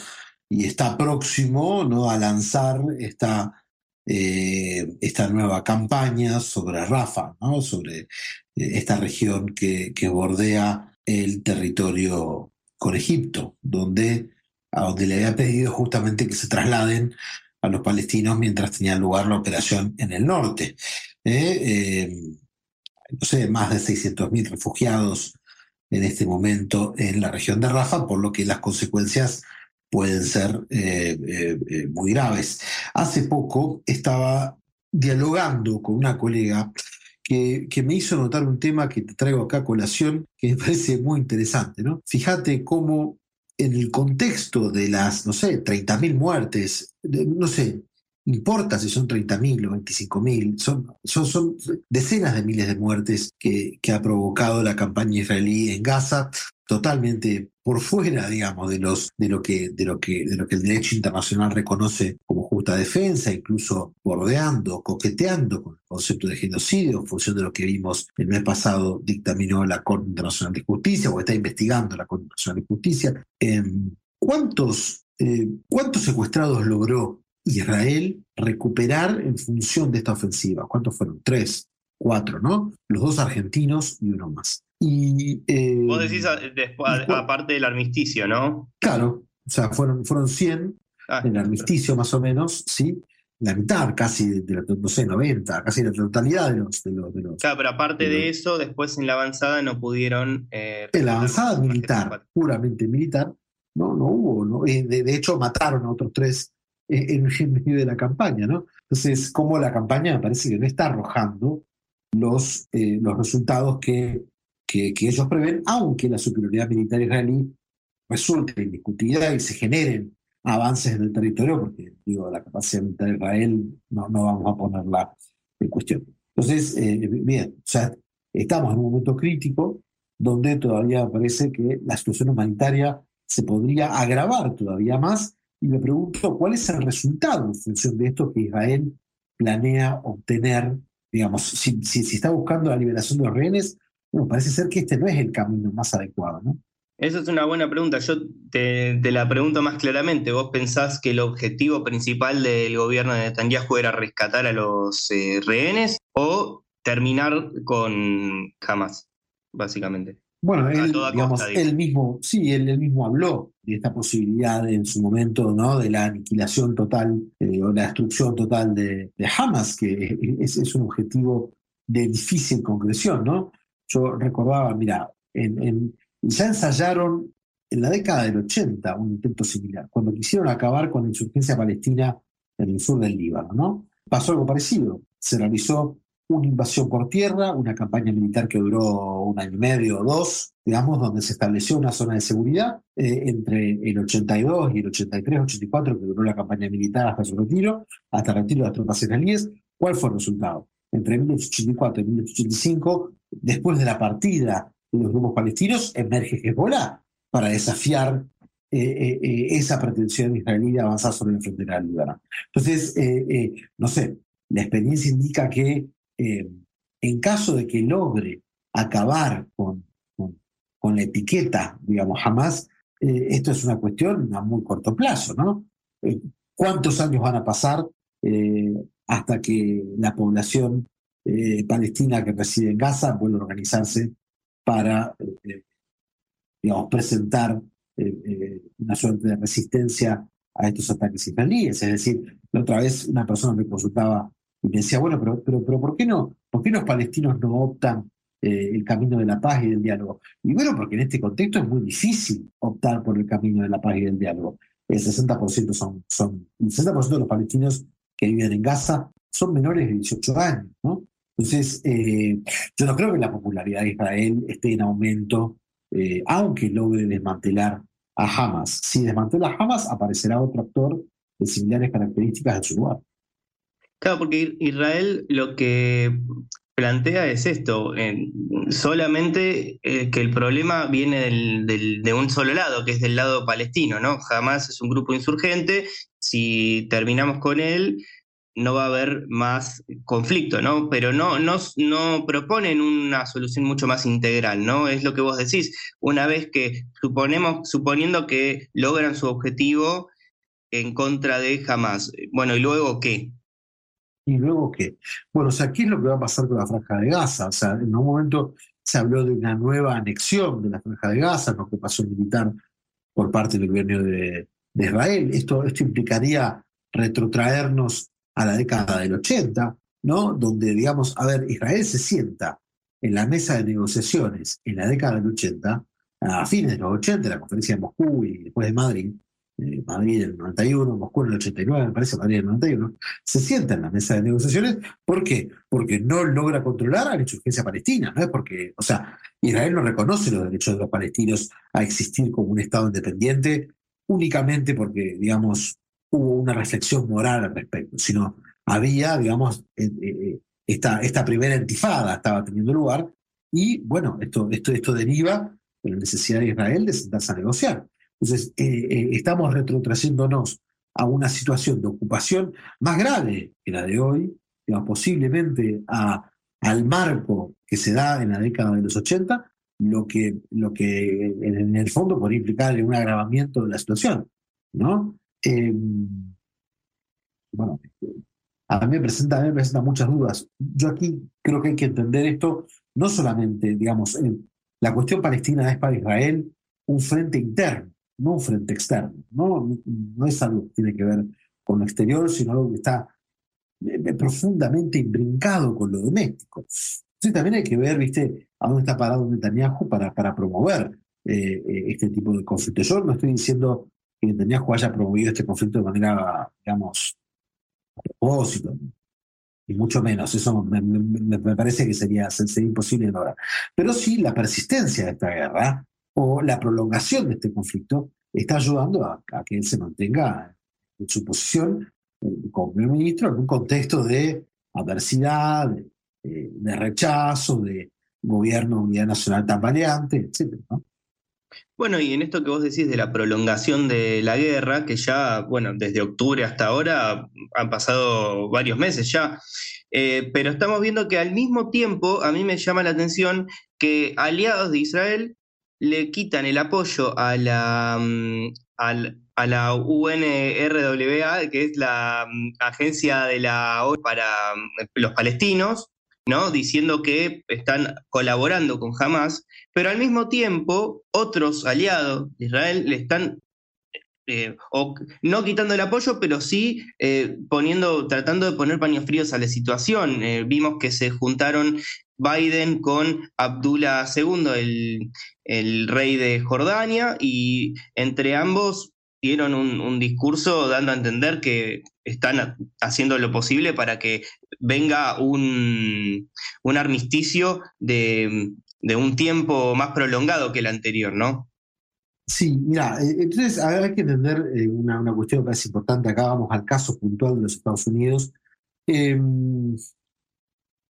y está próximo ¿no? a lanzar esta, eh, esta nueva campaña sobre Rafa, sobre eh, esta región que, bordea el territorio con Egipto, donde, a donde le había pedido justamente que se trasladen a los palestinos mientras tenía lugar la operación en el norte. Eh, eh, no sé, más de 600.000 refugiados en este momento en la región de Rafa, por lo que las consecuencias pueden ser eh, eh, eh, muy graves. Hace poco estaba dialogando con una colega que, que, me hizo notar un tema que te traigo acá a colación, que me [LAUGHS] parece muy interesante. ¿no? Fíjate cómo en el contexto de las, no sé, 30.000 muertes, no sé, importa si son 30.000 o 25.000, son, son, son decenas de miles de muertes que, que ha provocado la campaña israelí en Gaza, totalmente por fuera, digamos, de, lo que el derecho internacional reconoce como justa defensa, incluso bordeando, coqueteando con el concepto de genocidio, en función de lo que vimos el mes pasado, dictaminó la Corte Internacional de Justicia, o está investigando la Corte Internacional de Justicia. Em, ¿cuántos, eh, ¿Cuántos secuestrados logró Israel recuperar en función de esta ofensiva? ¿Cuántos fueron? Tres, cuatro, ¿no? Los dos argentinos y uno más. Y, eh, Vos decís a- después, aparte del armisticio, ¿no? Claro, o sea, fueron, fueron 100 Ah, en el armisticio más o menos, ¿sí? La mitad casi de, la, no sé, 90, casi la totalidad de los... De los, de los- Claro, pero aparte de eso, después en la avanzada no pudieron... eh, en la avanzada militar, puramente militar, no, no hubo, ¿no? Eh, De, de hecho, mataron a otros tres eh, [LAUGHS] en, en medio de la campaña, ¿no? Entonces, como la campaña me parece que no está arrojando los, eh, los resultados que, que, que ellos prevén, aunque la superioridad militar israelí resulte indiscutida y se generen avances en el territorio, porque digo, la capacidad militar de Israel no, no vamos a ponerla en cuestión. Entonces, eh, bien, o sea, estamos en un momento crítico donde todavía parece que la situación humanitaria se podría agravar todavía más, y me pregunto cuál es el resultado en función de esto que Israel planea obtener, digamos, si, si, si está buscando la liberación de los rehenes, bueno, parece ser que este no es el camino más adecuado, ¿no? Esa es una buena pregunta. Yo te, te la pregunto más claramente. ¿Vos pensás que el objetivo principal del gobierno de Netanyahu era rescatar a los eh, rehenes o terminar con Hamas, básicamente? Bueno, él, digamos, costa, él mismo, sí, él, él mismo habló de esta posibilidad en su momento, ¿no? De la aniquilación total eh, o la destrucción total de, de Hamas, que es, es un objetivo de difícil concreción, ¿no? Yo recordaba, mira, ya ensayaron en la década del 80 un intento similar, cuando quisieron acabar con la insurgencia palestina en el sur del Líbano, ¿no? Pasó algo parecido. Se realizó una invasión por tierra, una campaña militar que duró un año y medio o dos, digamos, donde se estableció una zona de seguridad eh, entre el 82 y el 83, 84, que duró la campaña militar hasta su retiro, hasta el retiro de las tropas israelíes. ¿Cuál fue el resultado? Entre 1884 y 1885, después de la partida de los grupos palestinos, emerge Hezbollah para desafiar eh, eh, eh, esa pretensión israelí de avanzar sobre la frontera Líbano. Entonces, no sé, la experiencia indica que en caso de que logre acabar con, con, la etiqueta, digamos, jamás, esto es una cuestión a muy corto plazo, ¿no? ¿Cuántos años van a pasar hasta que la población eh, palestina que reside en Gaza vuelva a organizarse para, eh, digamos, presentar eh, una suerte de resistencia a estos ataques israelíes? Es decir, la otra vez una persona me consultaba y me decía, bueno, pero, pero, pero ¿por, qué no, ¿por qué los palestinos no optan eh, el camino de la paz y del diálogo? Y bueno, porque en este contexto es muy difícil optar por el camino de la paz y del diálogo. El 60% son, son, el 60% de los palestinos que viven en Gaza son menores de 18 años, ¿no? Entonces, eh, yo no creo que la popularidad de Israel esté en aumento, eh, aunque logre desmantelar a Hamas. Si desmantela a Hamas, aparecerá otro actor de similares características en su lugar. Claro, porque Israel lo que plantea es esto, eh, solamente que el problema viene de un solo lado, que es del lado palestino, ¿no? Jamás es un grupo insurgente, si terminamos con él, no va a haber más conflicto, ¿no? Pero no, no, no proponen una solución mucho más integral, ¿no? Es lo que vos decís. Una vez que suponemos, suponiendo que logran su objetivo en contra de Hamas, bueno, ¿y luego qué? ¿Y luego qué? Bueno, o sea, ¿qué es lo que va a pasar con la franja de Gaza? O sea, en un momento se habló de una nueva anexión de la franja de Gaza, una ocupación militar por parte del gobierno de, de Israel. Esto, esto implicaría retrotraernos a la década del 80, ¿no? Donde, digamos, a ver, Israel se sienta en la mesa de negociaciones en la década del 80, a fines de los 80, la conferencia de Moscú y después de Madrid, eh, Madrid en el 91, Moscú en el 89, me parece, Madrid en el 91, se sienta en la mesa de negociaciones. ¿Por qué? Porque no logra controlar a la insurgencia palestina, no es porque, o sea, Israel no reconoce los derechos de los palestinos a existir como un Estado independiente únicamente porque, digamos, hubo una reflexión moral al respecto, sino había, digamos, eh, eh, esta, esta primera intifada estaba teniendo lugar y, bueno, esto, esto, esto deriva la necesidad de Israel de sentarse a negociar. Entonces, eh, eh, estamos retrotrayéndonos a una situación de ocupación más grave que la de hoy, digamos, posiblemente a, al marco que se da en la década de los 80, lo que, lo que en, el fondo podría implicar un agravamiento de la situación. ¿no? Eh, bueno, a mí, me presenta, a mí me presenta muchas dudas. Yo aquí creo que hay que entender esto no solamente, digamos, la cuestión palestina es para Israel un frente interno, no un frente externo. No, no es algo que tiene que ver con lo exterior, sino algo que está eh, eh, profundamente imbrincado con lo doméstico. Entonces también hay que ver, viste, a dónde está parado Netanyahu para, para promover eh, este tipo de conflicto. Yo no estoy diciendo que Netanyahu haya promovido este conflicto de manera, digamos, a propósito, y mucho menos. Eso me, parece que sería, sería imposible ahora. Pero sí, la persistencia de esta guerra o la prolongación de este conflicto está ayudando a, que él se mantenga en su posición eh, como primer ministro en un contexto de adversidad, de, rechazo, de gobierno unidad nacional tan variante, etc. Bueno, y en esto que vos decís de la prolongación de la guerra, que ya, bueno, desde octubre hasta ahora han pasado varios meses ya, eh, pero estamos viendo que al mismo tiempo, a mí me llama la atención que aliados de Israel le quitan el apoyo a la, mm, a la UNRWA, que es la mm, agencia de la ONU para mm, los palestinos, ¿no? diciendo que están colaborando con Hamas, pero al mismo tiempo otros aliados de Israel le están eh, no quitando el apoyo, pero sí eh, poniendo, tratando de poner paños fríos a la situación. Eh, vimos que se juntaron Biden con Abdullah II, el, el, rey de Jordania, y entre ambos dieron un, discurso dando a entender que están haciendo lo posible para que venga un, un armisticio de, de, un tiempo más prolongado que el anterior, ¿no? Sí, mira, eh, entonces hay que entender eh, una, una, cuestión que es importante. Acá vamos al caso puntual de los Estados Unidos. Em,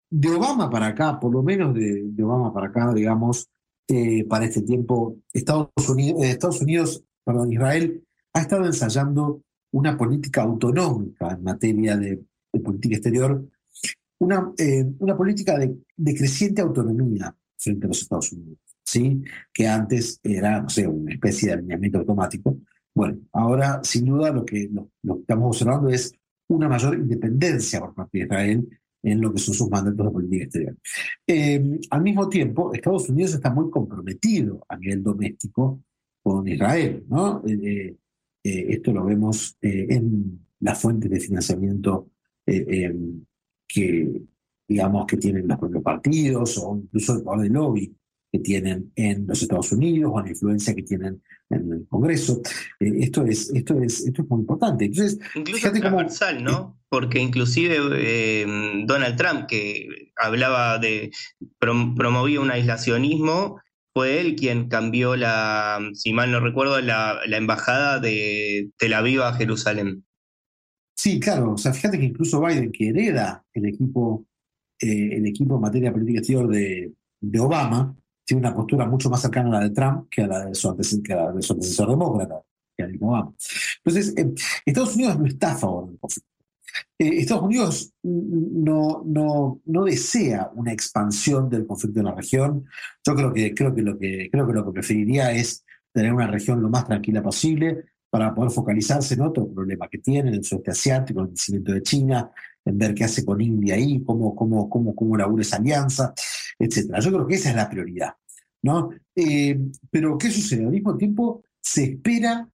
de Obama para acá, por lo menos de, de Obama para acá, digamos, eh, para este tiempo, Estados Unidos, Estados Unidos, perdón, Israel ha estado ensayando una política autonómica en materia de, política exterior, una, eh, política de, creciente autonomía frente a los Estados Unidos, ¿sí? que antes era, no sé, una especie de alineamiento automático. Bueno, ahora sin duda lo que, lo, que estamos observando es una mayor independencia por parte de Israel en lo que son sus mandatos de política exterior. Eh, al mismo tiempo, Estados Unidos está muy comprometido a nivel doméstico con Israel, ¿no? Eh, eh, esto lo vemos eh, en las fuentes de financiamiento eh, que, digamos, que tienen los propios partidos o incluso el poder de lobby que tienen en los Estados Unidos o la influencia que tienen en el Congreso. esto, es, esto, es, esto es muy importante. Entonces, incluso transversal, ¿no? Porque inclusive Donald Trump, que hablaba de, promovía un aislacionismo, fue él quien cambió la, si mal no recuerdo, la, embajada de Tel Aviv a Jerusalén. Sí, claro. O sea, fíjate que incluso Biden, que hereda el equipo, eh, el equipo en materia política exterior de, Obama, tiene una postura mucho más cercana a la de Trump que a la de su, antecesor, demócrata, que a Obama. Entonces, eh, Estados Unidos no está a favor del conflicto. Eh, Estados Unidos no, no, no, desea una expansión del conflicto en la región. Yo creo que, creo, que lo que, creo que lo que preferiría es tener una región lo más tranquila posible para poder focalizarse en otro problema que tiene, en el sudeste asiático, el crecimiento de China, en ver qué hace con India ahí, cómo, cómo, cómo, cómo labura esa alianza, etc. Yo creo que esa es la prioridad. ¿no? Eh, pero ¿qué sucede? Al mismo tiempo se espera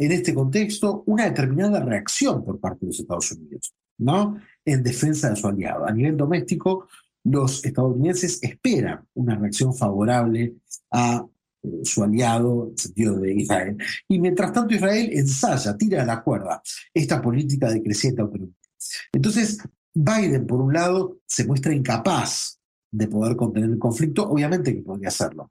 en este contexto una determinada reacción por parte de los Estados Unidos, ¿no? En defensa de su aliado. A nivel doméstico, los estadounidenses esperan una reacción favorable a eh, su aliado, en el sentido de Israel. Y mientras tanto Israel ensaya, tira a la cuerda esta política de creciente autonomía. Entonces, Biden, por un lado, se muestra incapaz de poder contener el conflicto, obviamente que podría hacerlo,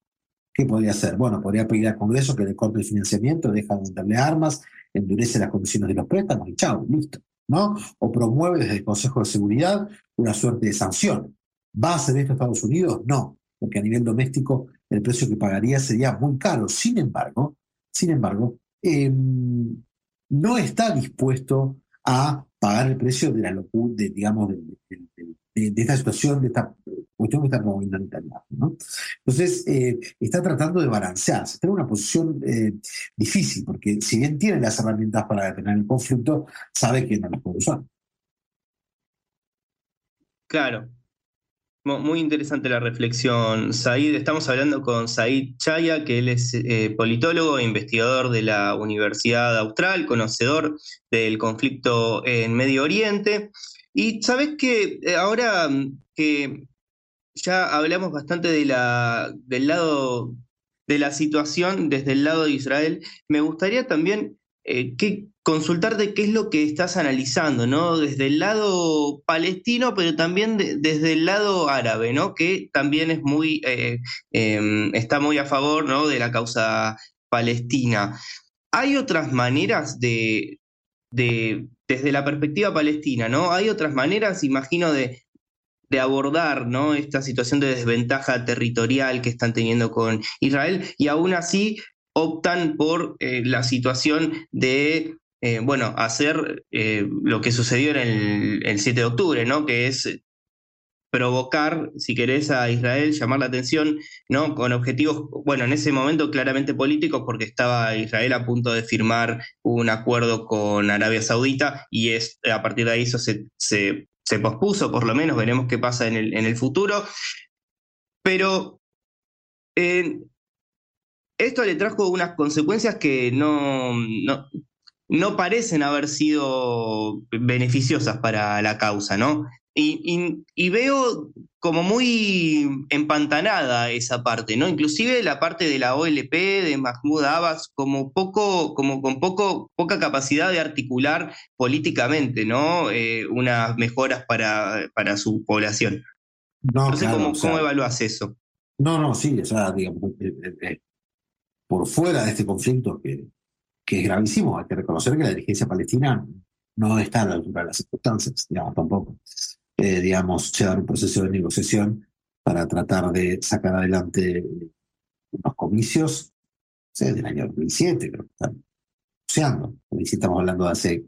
¿Qué podría hacer? Bueno, podría pedir al Congreso que le corte el financiamiento, deja de venderle armas, endurece las condiciones de los préstamos y chao, listo. ¿no? O promueve desde el Consejo de Seguridad una suerte de sanción. ¿Va a hacer esto Estados Unidos? No, porque a nivel doméstico el precio que pagaría sería muy caro. Sin embargo, sin embargo, em, no está dispuesto a pagar el precio de la locura, de, digamos, de, esta situación, de esta cuestión que está promoviendo Netanyahu. ¿no? Entonces, eh, está tratando de balancearse, está en una posición eh, difícil, porque si bien tiene las herramientas para detener el conflicto, sabe que no las puede usar. Claro, muy interesante la reflexión, Said. Estamos hablando con Said Chaya, que él es eh, politólogo e investigador de la Universidad Austral, conocedor del conflicto en Medio Oriente. Y sabes que eh, ahora mm, que ya hablamos bastante de la, del lado de la situación desde el lado de Israel, me gustaría también eh, que consultarte qué es lo que estás analizando, ¿no? Desde el lado palestino, pero también desde el lado árabe, ¿no? Que también es muy, eh, em, está muy a favor, ¿no? De la causa palestina. Hay otras maneras de, de, desde la perspectiva palestina, ¿no? Hay otras maneras, imagino, de, de abordar ¿no? esta situación de desventaja territorial que están teniendo con Israel y aún así optan por eh, la situación de eh, bueno, hacer eh, lo que sucedió en el, 7 de octubre, ¿no? Que es provocar, si querés, a Israel, llamar la atención, ¿no? Con objetivos, bueno, en ese momento claramente políticos, porque estaba Israel a punto de firmar un acuerdo con Arabia Saudita y es, a partir de ahí eso se, se, pospuso, por lo menos, veremos qué pasa en el, en el futuro. Pero esto le trajo unas consecuencias que no, no parecen haber sido beneficiosas para la causa, ¿no? Y, veo como muy empantanada esa parte, ¿no? Inclusive la parte de la OLP, de Mahmoud Abbas, como poco, como con poco, poca capacidad de articular políticamente, ¿no? Eh, unas mejoras para, para su población. No, sé cómo, evalúas eso. No, no, sí, o sea, digamos, eh, eh, por fuera de este conflicto que, que es gravísimo. Hay que reconocer que la dirigencia palestina no está a la altura de las circunstancias, digamos, tampoco. Eh, digamos, llevar un proceso de negociación para tratar de sacar adelante unos comicios sé, del año 2007, creo que están negociando. Estamos hablando de hace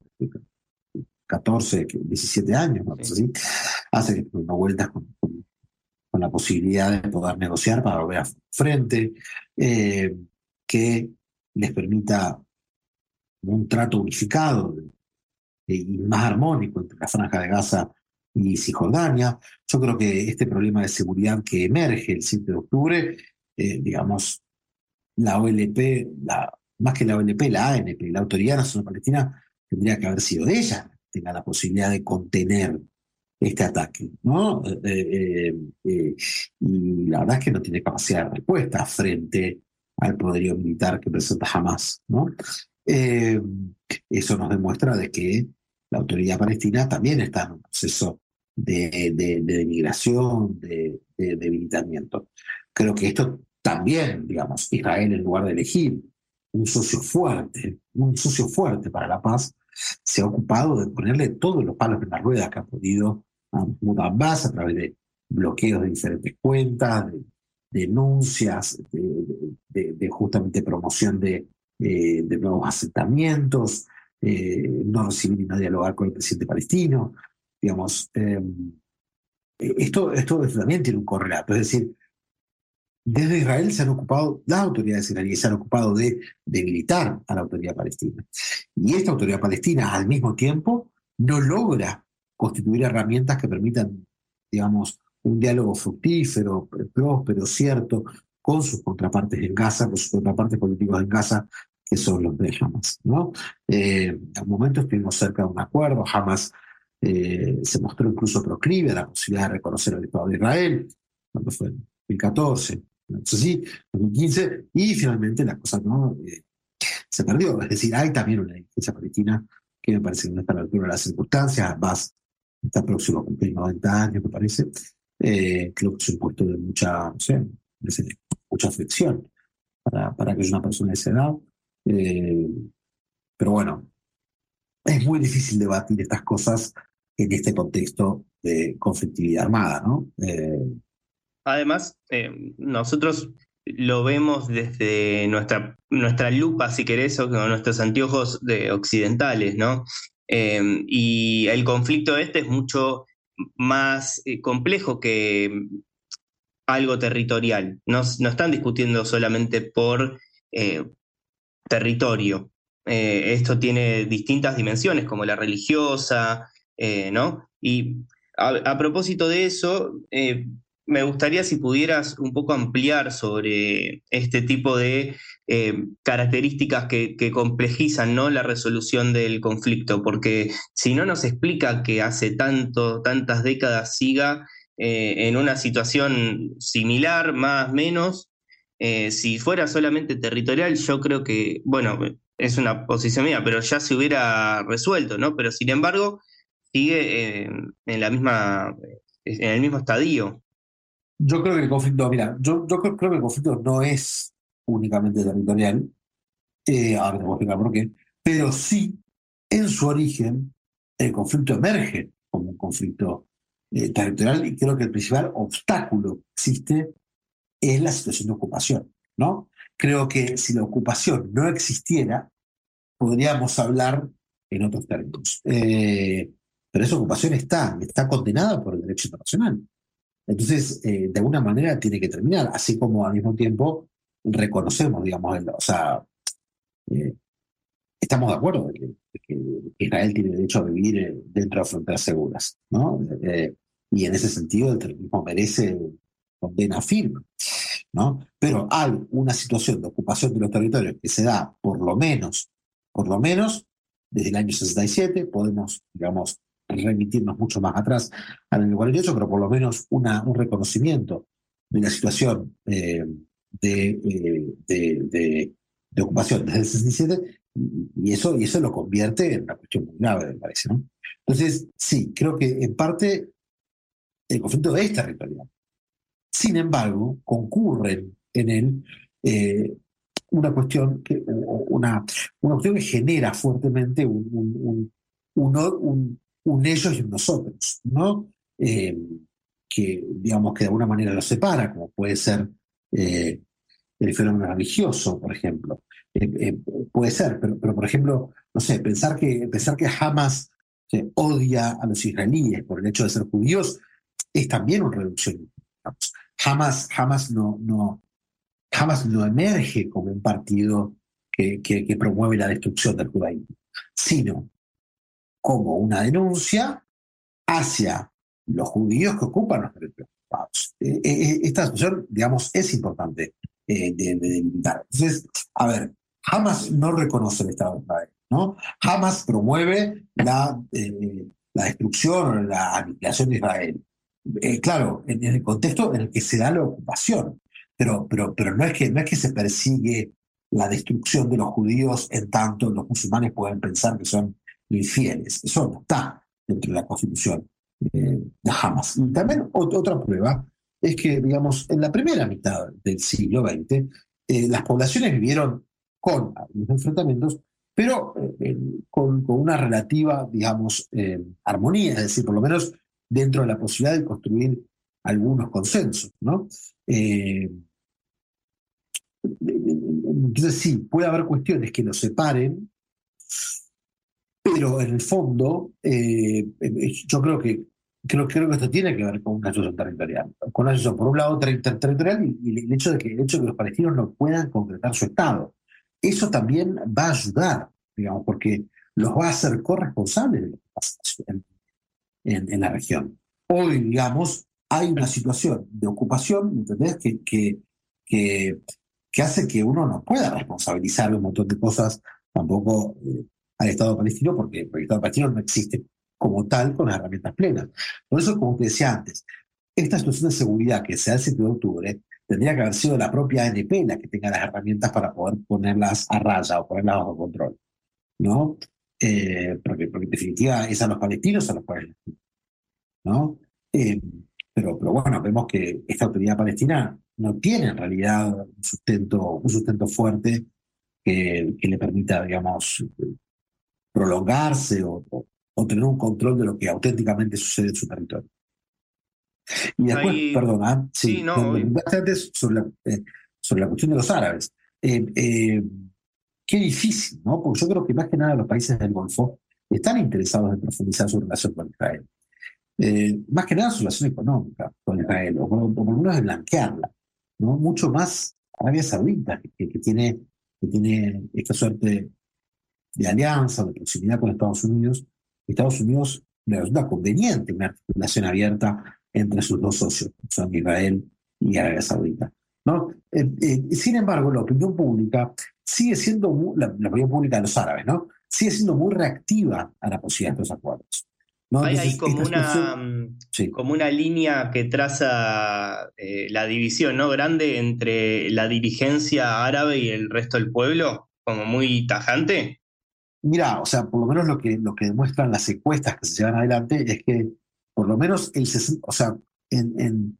14, 17 años, ¿no? así. Hace una vueltas con, con, la posibilidad de poder negociar para volver a frente, eh, que les permita un trato unificado y más armónico entre la franja de Gaza y Cisjordania. Yo creo que este problema de seguridad que emerge el 7 de octubre, eh, digamos, la OLP, más que la OLP, la ANP, la Autoridad Nacional Palestina, tendría que haber sido ella tenga la posibilidad de contener este ataque, ¿no? Eh, eh, y la verdad es que no tiene capacidad de respuesta frente al poderío militar que presenta Hamas, ¿no? Eh, eso nos demuestra de que la autoridad palestina también está en un proceso de, de, de migración, de, debilitamiento. Creo que esto también, digamos, Israel en lugar de elegir un socio fuerte, un socio fuerte para la paz, se ha ocupado de ponerle todos los palos en la rueda que ha podido a Mahmoud Abbas a través de bloqueos de diferentes cuentas, de denuncias, de justamente promoción de, eh, nuevos asentamientos, eh, no recibir ni no dialogar con el presidente palestino. Digamos, em, esto, esto también tiene un correlato, es decir, desde Israel se han ocupado, las autoridades israelíes se han ocupado de debilitar a la autoridad palestina. Y esta autoridad palestina, al mismo tiempo, no logra constituir herramientas que permitan, digamos, un diálogo fructífero, próspero, cierto, con sus contrapartes en Gaza, con sus contrapartes políticos en Gaza, que son los de Hamas. ¿no? Eh, en un momento estuvimos cerca de un acuerdo, Hamas eh, se mostró incluso proclive a la posibilidad de reconocer el Estado de Israel, cuando fue en 2014, sí, 2015, y finalmente la cosa no eh, se perdió. Es decir, hay también una dirigencia palestina que me parece que no está a la altura de las circunstancias, más está próximo a cumplir 90 años, me parece. Creo que es un puesto de mucha, mucha aflicción para, para que es una persona de esa edad. Eh, pero bueno, es muy difícil debatir estas cosas en este contexto de conflictividad armada, ¿no? Eh, Además, eh, nosotros lo vemos desde nuestra, nuestra lupa, si querés, o nuestros anteojos de occidentales, ¿no? Eh, y el conflicto este es mucho más eh, complejo que algo territorial. No, no están discutiendo solamente por eh, territorio. esto tiene distintas dimensiones, como la religiosa, ¿no? Y a, propósito de eso, me gustaría si pudieras un poco ampliar sobre este tipo de eh, características que, complejizan ¿no? la resolución del conflicto, porque si no nos explica que hace tanto, tantas décadas siga eh, en una situación similar, más, menos, eh, si fuera solamente territorial, yo creo que, bueno, es una posición mía, pero ya se hubiera resuelto, ¿no? Pero sin embargo, sigue en la misma, en el mismo estadio. Yo creo que el conflicto, mira, yo, creo, que el conflicto no es únicamente territorial, eh, ahora te voy a explicar por qué, pero sí, en su origen, el conflicto emerge como un conflicto eh, territorial y creo que el principal obstáculo que existe es la situación de ocupación, ¿no? Creo que si la ocupación no existiera, podríamos hablar en otros términos. Eh, pero esa ocupación está, está condenada por el derecho internacional. Entonces, eh, de alguna manera tiene que terminar, así como al mismo tiempo reconocemos, digamos, o sea, eh, estamos de acuerdo de que, Israel tiene derecho a vivir eh, dentro de fronteras seguras, ¿no? y en ese sentido el terrorismo merece condena firme, ¿no? Pero hay una situación de ocupación de los territorios que se da por lo menos, por lo menos desde el año 67, podemos, digamos, remitirnos mucho más atrás al año 48, pero por lo menos una, un reconocimiento de la situación eh, eh, de, de, ocupación desde el 67, y eso, y eso lo convierte en una cuestión muy grave, me parece. Entonces, sí, creo que en parte el conflicto es territorial. Sin embargo, concurren en él eh, una cuestión que, una, una cuestión que genera fuertemente un, un, un, un ellos y un nosotros, ¿no? Eh, que, digamos, que de alguna manera los separa, como puede ser eh, el fenómeno religioso, por ejemplo. Eh, puede ser, pero, por ejemplo, no sé, pensar que, pensar que Hamas odia a los israelíes por el hecho de ser judíos es también una reducción. Hamas, Hamas, no, no, emerge como un partido que, que promueve la destrucción del judaísmo, sino como una denuncia hacia los judíos que ocupan los territorios ocupados. Eh, eh, eh, esta situación, digamos, es importante de, delimitar. Entonces, a ver, Hamas no reconoce el Estado de Israel, ¿no? Hamas promueve la, la destrucción la aniquilación de Israel. claro, en, el contexto en el que se da la ocupación, pero, pero, pero no, es que, no es que se persigue la destrucción de los judíos en tanto los musulmanes pueden pensar que son infieles. Eso no está dentro de la constitución eh, de Hamas. Y también otra prueba es que, digamos, en la primera mitad del siglo XX, eh, las poblaciones vivieron con algunos enfrentamientos, pero eh, con, una relativa, digamos, armonía, es decir, por lo menos dentro de la posibilidad de construir algunos consensos, ¿no? entonces sí, puede haber cuestiones que nos separen, pero en el fondo, eh, yo creo que, creo, creo que esto tiene que ver con una situación territorial. Con una situación, por un lado, territorial y, el, hecho de que, el hecho de que los palestinos no puedan concretar su Estado. Eso también va a ayudar, digamos, porque los va a hacer corresponsables que pasa en, la región. Hoy, digamos, hay una situación de ocupación, ¿entendés? Que, que, que, hace que uno no pueda responsabilizar un montón de cosas tampoco eh, al Estado palestino porque, el Estado palestino no existe como tal con las herramientas plenas. Por eso, como te decía antes, esta situación de seguridad que se da el 7 de octubre tendría que haber sido la propia ANP la que tenga las herramientas para poder ponerlas a raya o ponerlas bajo control. ¿no? Eh, porque, en definitiva es a los palestinos a los cuales ¿no? Eh, pero, pero bueno, vemos que esta autoridad palestina no tiene en realidad un sustento, un sustento fuerte que, que le permita, digamos, prolongarse o, tener un control de lo que auténticamente sucede en su territorio. Y después, perdona, sí, no, antes sobre la, eh, sobre la cuestión de los árabes. Eh, eh, qué difícil, ¿no? Porque yo creo que más que nada los países del Golfo están interesados en profundizar su relación con Israel. Eh, más que nada su relación económica con Israel, o por, por lo menos de blanquearla, ¿no? Mucho más Arabia Saudita, que, que tiene, que tiene esta suerte de alianza, de proximidad con Estados Unidos. Estados Unidos le resulta conveniente una articulación abierta entre sus dos socios, son Israel y Arabia Saudita. ¿no? Eh, eh, sin embargo, la opinión pública sigue siendo, muy, la, la, opinión pública de los árabes, ¿no? sigue siendo muy reactiva a la posibilidad de estos acuerdos. ¿no? Hay, hay como, una, sí. como una línea que traza eh, la división ¿no? grande entre la dirigencia árabe y el resto del pueblo, como muy tajante. Mira, o sea, por lo menos lo que, lo que demuestran las encuestas que se llevan adelante es que por lo menos el 60, o sea, en, en,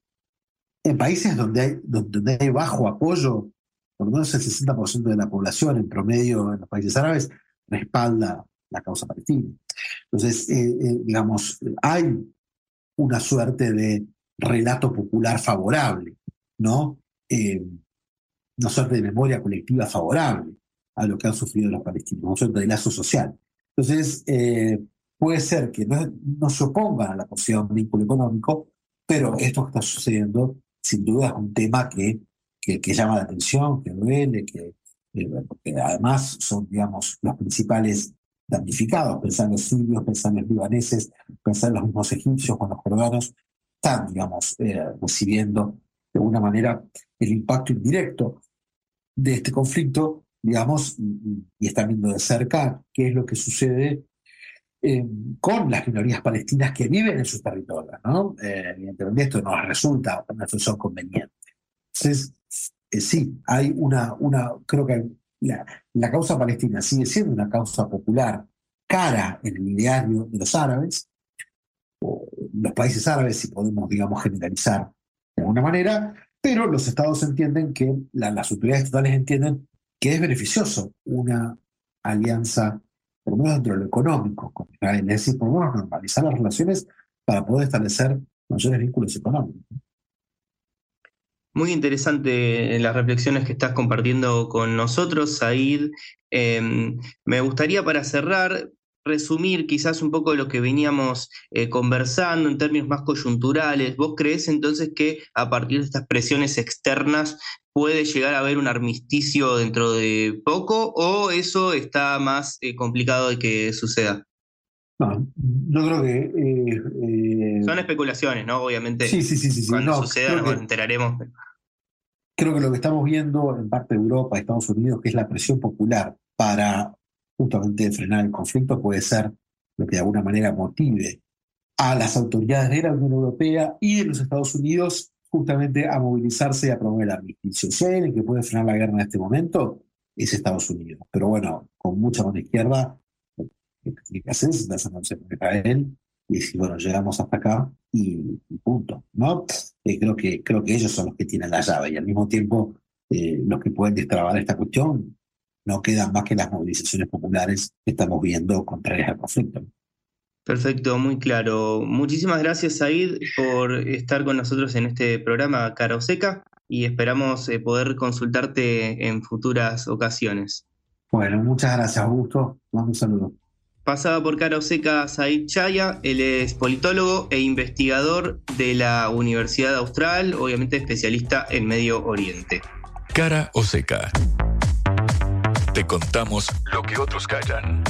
en países donde hay, donde hay bajo apoyo, por lo menos el 60% de la población en promedio en los países árabes respalda la causa palestina. Entonces, eh, eh, digamos, hay una suerte de relato popular favorable, ¿no? Eh, una suerte de memoria colectiva favorable a lo que han sufrido los palestinos, una suerte de social. Entonces, eh, puede ser que no, no, se opongan a la posibilidad de un vínculo económico, pero esto que está sucediendo, sin duda, es un tema que, que, llama la atención, que duele, que, que además son, digamos, los principales damnificados, pensar en los sirios, pensar en los libaneses, pensar en los mismos egipcios con los jordanos, están, digamos, eh, recibiendo de alguna manera el impacto indirecto de este conflicto, digamos, y, están viendo de cerca qué es lo que sucede eh, con las minorías palestinas que viven en sus territorios, ¿no? Eh, evidentemente esto nos resulta una solución conveniente. Entonces, eh, sí, hay una, una creo que la, causa palestina sigue siendo una causa popular cara en el ideario de los árabes, o los países árabes, si podemos, digamos, generalizar de alguna manera, pero los estados entienden que, la, las autoridades estatales entienden que es beneficioso una alianza, por lo menos dentro de lo económico, con Israel, es decir, por lo normalizar las relaciones para poder establecer mayores vínculos económicos. Muy interesante las reflexiones que estás compartiendo con nosotros, Said. Eh, me gustaría para cerrar resumir quizás un poco lo que veníamos eh, conversando en términos más coyunturales. ¿Vos crees entonces que a partir de estas presiones externas puede llegar a haber un armisticio dentro de poco o eso está más eh, complicado de que suceda? No, yo creo que... Eh, Son especulaciones, ¿no? Obviamente. Sí, sí, sí. sí cuando no, suceda nos que, enteraremos. Creo que lo que estamos viendo en parte de Europa, Estados Unidos, que es la presión popular para justamente frenar el conflicto, puede ser lo que de alguna manera motive a las autoridades de la Unión Europea y de los Estados Unidos justamente a movilizarse y a promover el armisticio. Si hay alguien que puede frenar la guerra en este momento, es Estados Unidos. Pero bueno, con mucha mano izquierda, lo que tiene que hacer es sentarse con Israel y decir, bueno, llegamos hasta acá y, y punto. ¿no? Eh, creo, que, creo que ellos son los que tienen la llave y al mismo tiempo eh, los que pueden destrabar esta cuestión no quedan más que las movilizaciones populares que estamos viendo contrarias al conflicto. Perfecto, muy claro. Muchísimas gracias, Said, por estar con nosotros en este programa Cara o Seca y esperamos eh, poder consultarte en futuras ocasiones. Bueno, muchas gracias, Augusto. Un saludo. Pasaba por Cara o Seca Said Chaya, él es politólogo e investigador de la Universidad Austral, obviamente especialista en Medio Oriente. Cara o Seca. Te contamos lo que otros callan.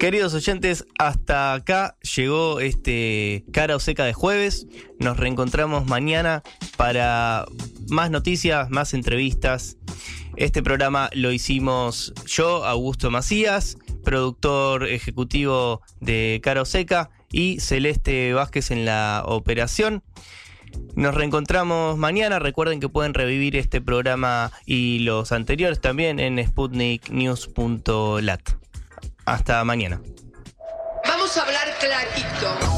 Queridos oyentes, hasta acá llegó este cara o seca de jueves. Nos reencontramos mañana para más noticias, más entrevistas. Este programa lo hicimos yo, Augusto Macías, productor ejecutivo de Cara o Seca, y Celeste Vázquez en la operación. Nos reencontramos mañana. Recuerden que pueden revivir este programa y los anteriores también en sputniknews.lat. Hasta mañana. Vamos a hablar clarito.